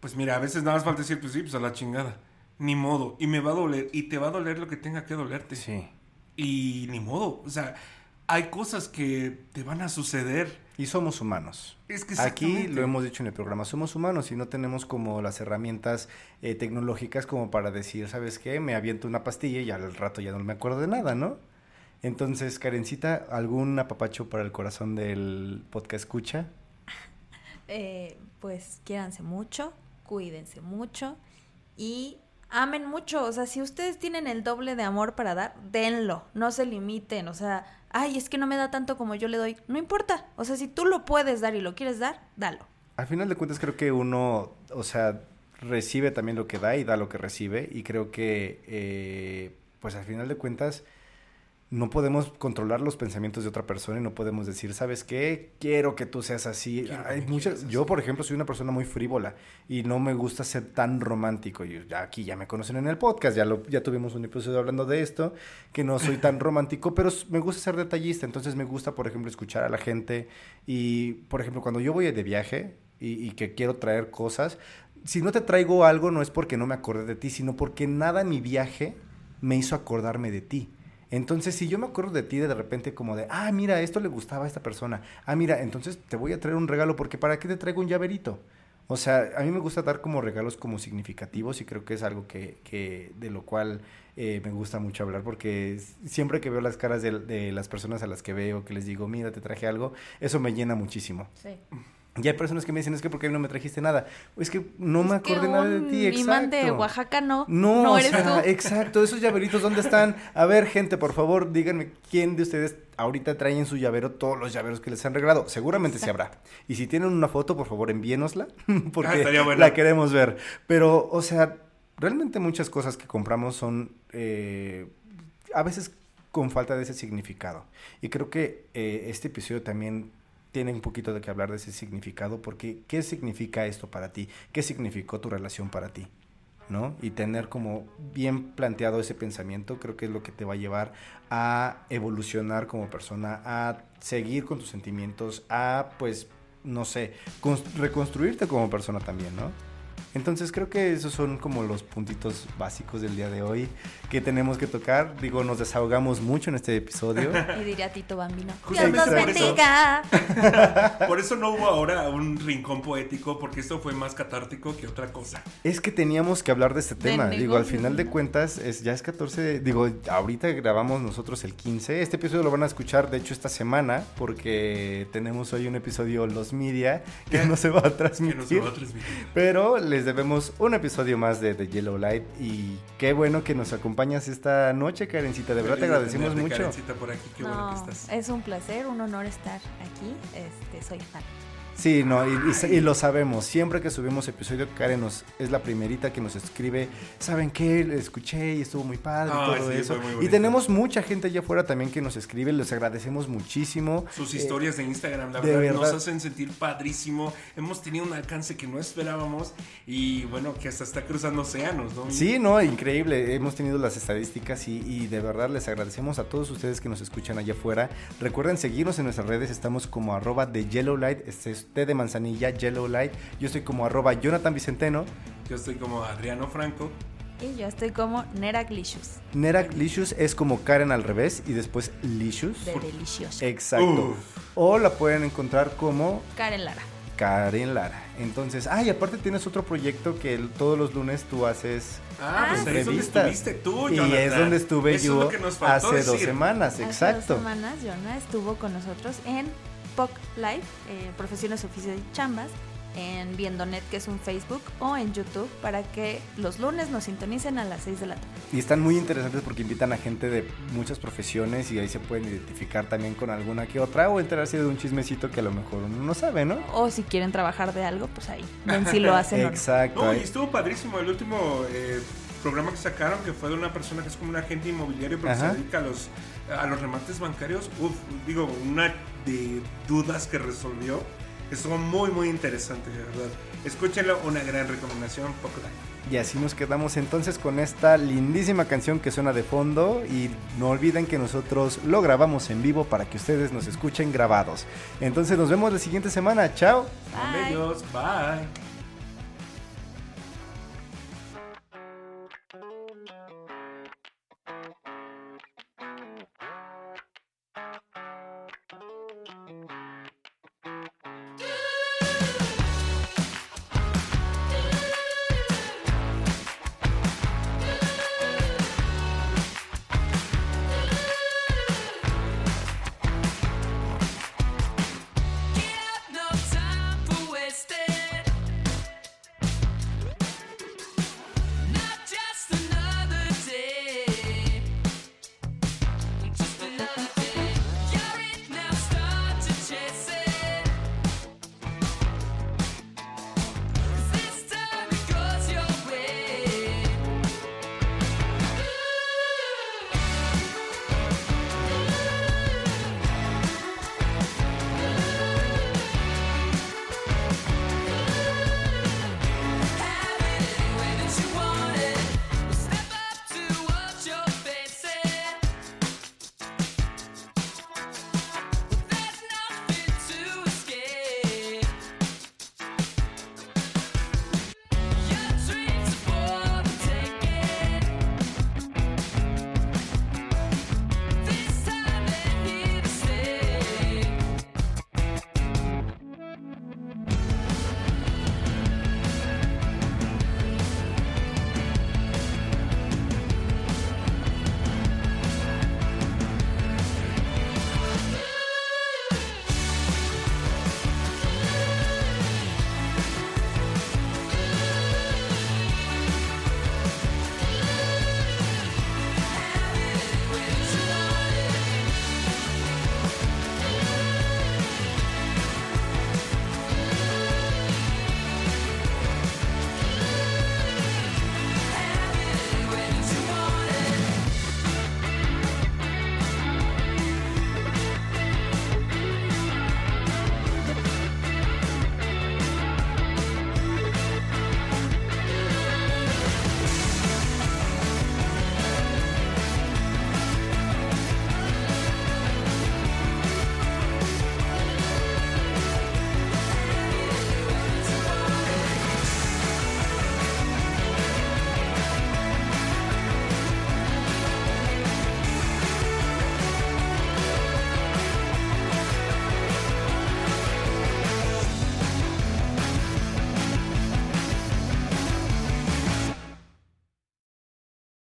Pues mira, a veces nada más falta decir, pues sí, pues a la chingada. Ni modo. Y me va a doler. Y te va a doler lo que tenga que dolerte.
Sí.
Y ni modo. O sea, hay cosas que te van a suceder.
Y somos humanos.
Es que
Aquí lo hemos dicho en el programa, somos humanos y no tenemos como las herramientas eh, tecnológicas como para decir, ¿sabes qué? Me aviento una pastilla y al rato ya no me acuerdo de nada, ¿no? Entonces, Karencita, ¿algún apapacho para el corazón del podcast escucha? [laughs]
Eh, pues quiéranse mucho, cuídense mucho y amen mucho. O sea, si ustedes tienen el doble de amor para dar, denlo. No se limiten. O sea, ay, es que no me da tanto como yo le doy. No importa. O sea, si tú lo puedes dar y lo quieres dar, dalo.
Al final de cuentas creo que uno, o sea, recibe también lo que da y da lo que recibe y creo que, eh, pues al final de cuentas, no podemos controlar los pensamientos de otra persona y no podemos decir, ¿sabes qué? Quiero que tú seas así. Hay muchas, yo, por ejemplo, soy una persona muy frívola y no me gusta ser tan romántico. Y ya aquí ya me conocen en el podcast, ya, lo, ya tuvimos un episodio hablando de esto, que no soy tan romántico, pero me gusta ser detallista. Entonces me gusta, por ejemplo, escuchar a la gente y, por ejemplo, cuando yo voy de viaje y, y que quiero traer cosas, si no te traigo algo no es porque no me acordé de ti, sino porque nada en mi viaje me hizo acordarme de ti. Entonces, si yo me acuerdo de ti de repente como de, ah, mira, esto le gustaba a esta persona. Ah, mira, entonces te voy a traer un regalo porque ¿para qué te traigo un llaverito? O sea, a mí me gusta dar como regalos como significativos y creo que es algo que, que de lo cual eh, me gusta mucho hablar porque siempre que veo las caras de, de las personas a las que veo, que les digo, mira, te traje algo, eso me llena muchísimo.
Sí.
Y hay personas que me dicen, es que ¿por qué no me trajiste nada? Es que no me
Es
acordé nada de ti, exacto.
imán de Oaxaca no.
No,
No
o
eres
sea,
tú.
exacto, esos llaveritos, ¿dónde están? A ver, gente, por favor, díganme quién de ustedes ahorita trae en su llavero todos los llaveros que les han regalado. Seguramente sí habrá. Y si tienen una foto, por favor, envíenosla, [laughs]
Ah,
porque
bueno.
la queremos ver. Pero, o sea, realmente muchas cosas que compramos son eh, a veces con falta de ese significado. Y creo que eh, este episodio también tiene un poquito de que hablar de ese significado, porque ¿qué significa esto para ti? ¿Qué significó tu relación para ti? ¿no? Y tener como bien planteado ese pensamiento, creo que es lo que te va a llevar a evolucionar como persona, a seguir con tus sentimientos, a pues, no sé, cons- reconstruirte como persona también, ¿no? Entonces creo que esos son como los puntitos básicos del día de hoy que tenemos que tocar. Digo, nos desahogamos mucho en este episodio. [laughs]
Y diría Tito Bambino. Dios nos
por eso-
bendiga. [laughs]
Por eso no hubo ahora un rincón poético, porque esto fue más catártico que otra cosa.
Es que teníamos que hablar de este
De
tema. Digo, al final de
¿no?
cuentas, es, ya es 14. de- digo, ahorita grabamos nosotros el 15. Este episodio lo van a escuchar, de hecho, esta semana, porque tenemos hoy un episodio Los Media que no se va a
Que
transmitir.
nos va a transmitir.
Pero les debemos un episodio más de The Yellow Light. Y qué bueno que nos acompañas esta noche, Karencita. De verdad te agradecemos mucho.
Karencita, por aquí, qué bueno
No,
que estás.
es un placer, un honor estar aquí. Este, soy fan.
Sí, no, y, y- y lo sabemos. Siempre que subimos episodio, Karen nos, es la primerita que nos escribe. ¿Saben qué? Lo escuché y estuvo muy padre y todo
sí,
eso. Y tenemos mucha gente allá afuera también que nos escribe. Les agradecemos muchísimo.
Sus
Eh,
historias de Instagram, la
de
verdad, nos hacen sentir padrísimo. Hemos tenido un alcance que no esperábamos y bueno, que hasta está cruzando océanos, ¿no?
Sí, no, increíble. Hemos tenido las estadísticas y, y de verdad les agradecemos a todos ustedes que nos escuchan allá afuera. Recuerden seguirnos en nuestras redes. Estamos como arroba de Yellow Light. Este es T de manzanilla, Yellow Light. Yo estoy como arroba Jonathan Vicenteno.
Yo estoy como Adriano Franco.
Y yo estoy como Neraglicious,
Nerak Licious es como Karen al revés y después Licious.
de delicioso.
Exacto.
Uf.
O la pueden encontrar como
Karen Lara.
Karen Lara. Entonces, ay, aparte tienes otro proyecto que el- todos los lunes tú haces
Ah, pues ahí es donde
entrevistas.
estuviste tú,
y
Jonathan.
es donde estuve
Eso es
yo
lo que nos faltó
hace dos semanas,
Hace
exacto.
dos semanas, Jonah estuvo con nosotros en POC Live, eh, Profesiones, Oficios y Chambas, en Viendonet, que es un Facebook, o en YouTube, para que los lunes nos sintonicen a las 6 de la tarde.
Y están muy interesantes porque invitan a gente de muchas profesiones y ahí se pueden identificar también con alguna que otra o enterarse de un chismecito que a lo mejor uno no sabe, ¿no?
O si quieren trabajar de algo, pues ahí, ven si lo hacen o no.
Exacto.
No, y estuvo padrísimo el último eh, programa que sacaron, que fue de una persona que es como un agente inmobiliario, pero que
Ajá.
se dedica a los, a los remates bancarios. Uf, digo, una de dudas que resolvió. Estuvo muy, muy interesante, de verdad. Escúchenlo, una gran recomendación.
Y así nos quedamos entonces con esta lindísima canción que suena de fondo y no olviden que nosotros lo grabamos en vivo para que ustedes nos escuchen grabados. Entonces nos vemos la siguiente semana. Chao.
Bye.
Bye.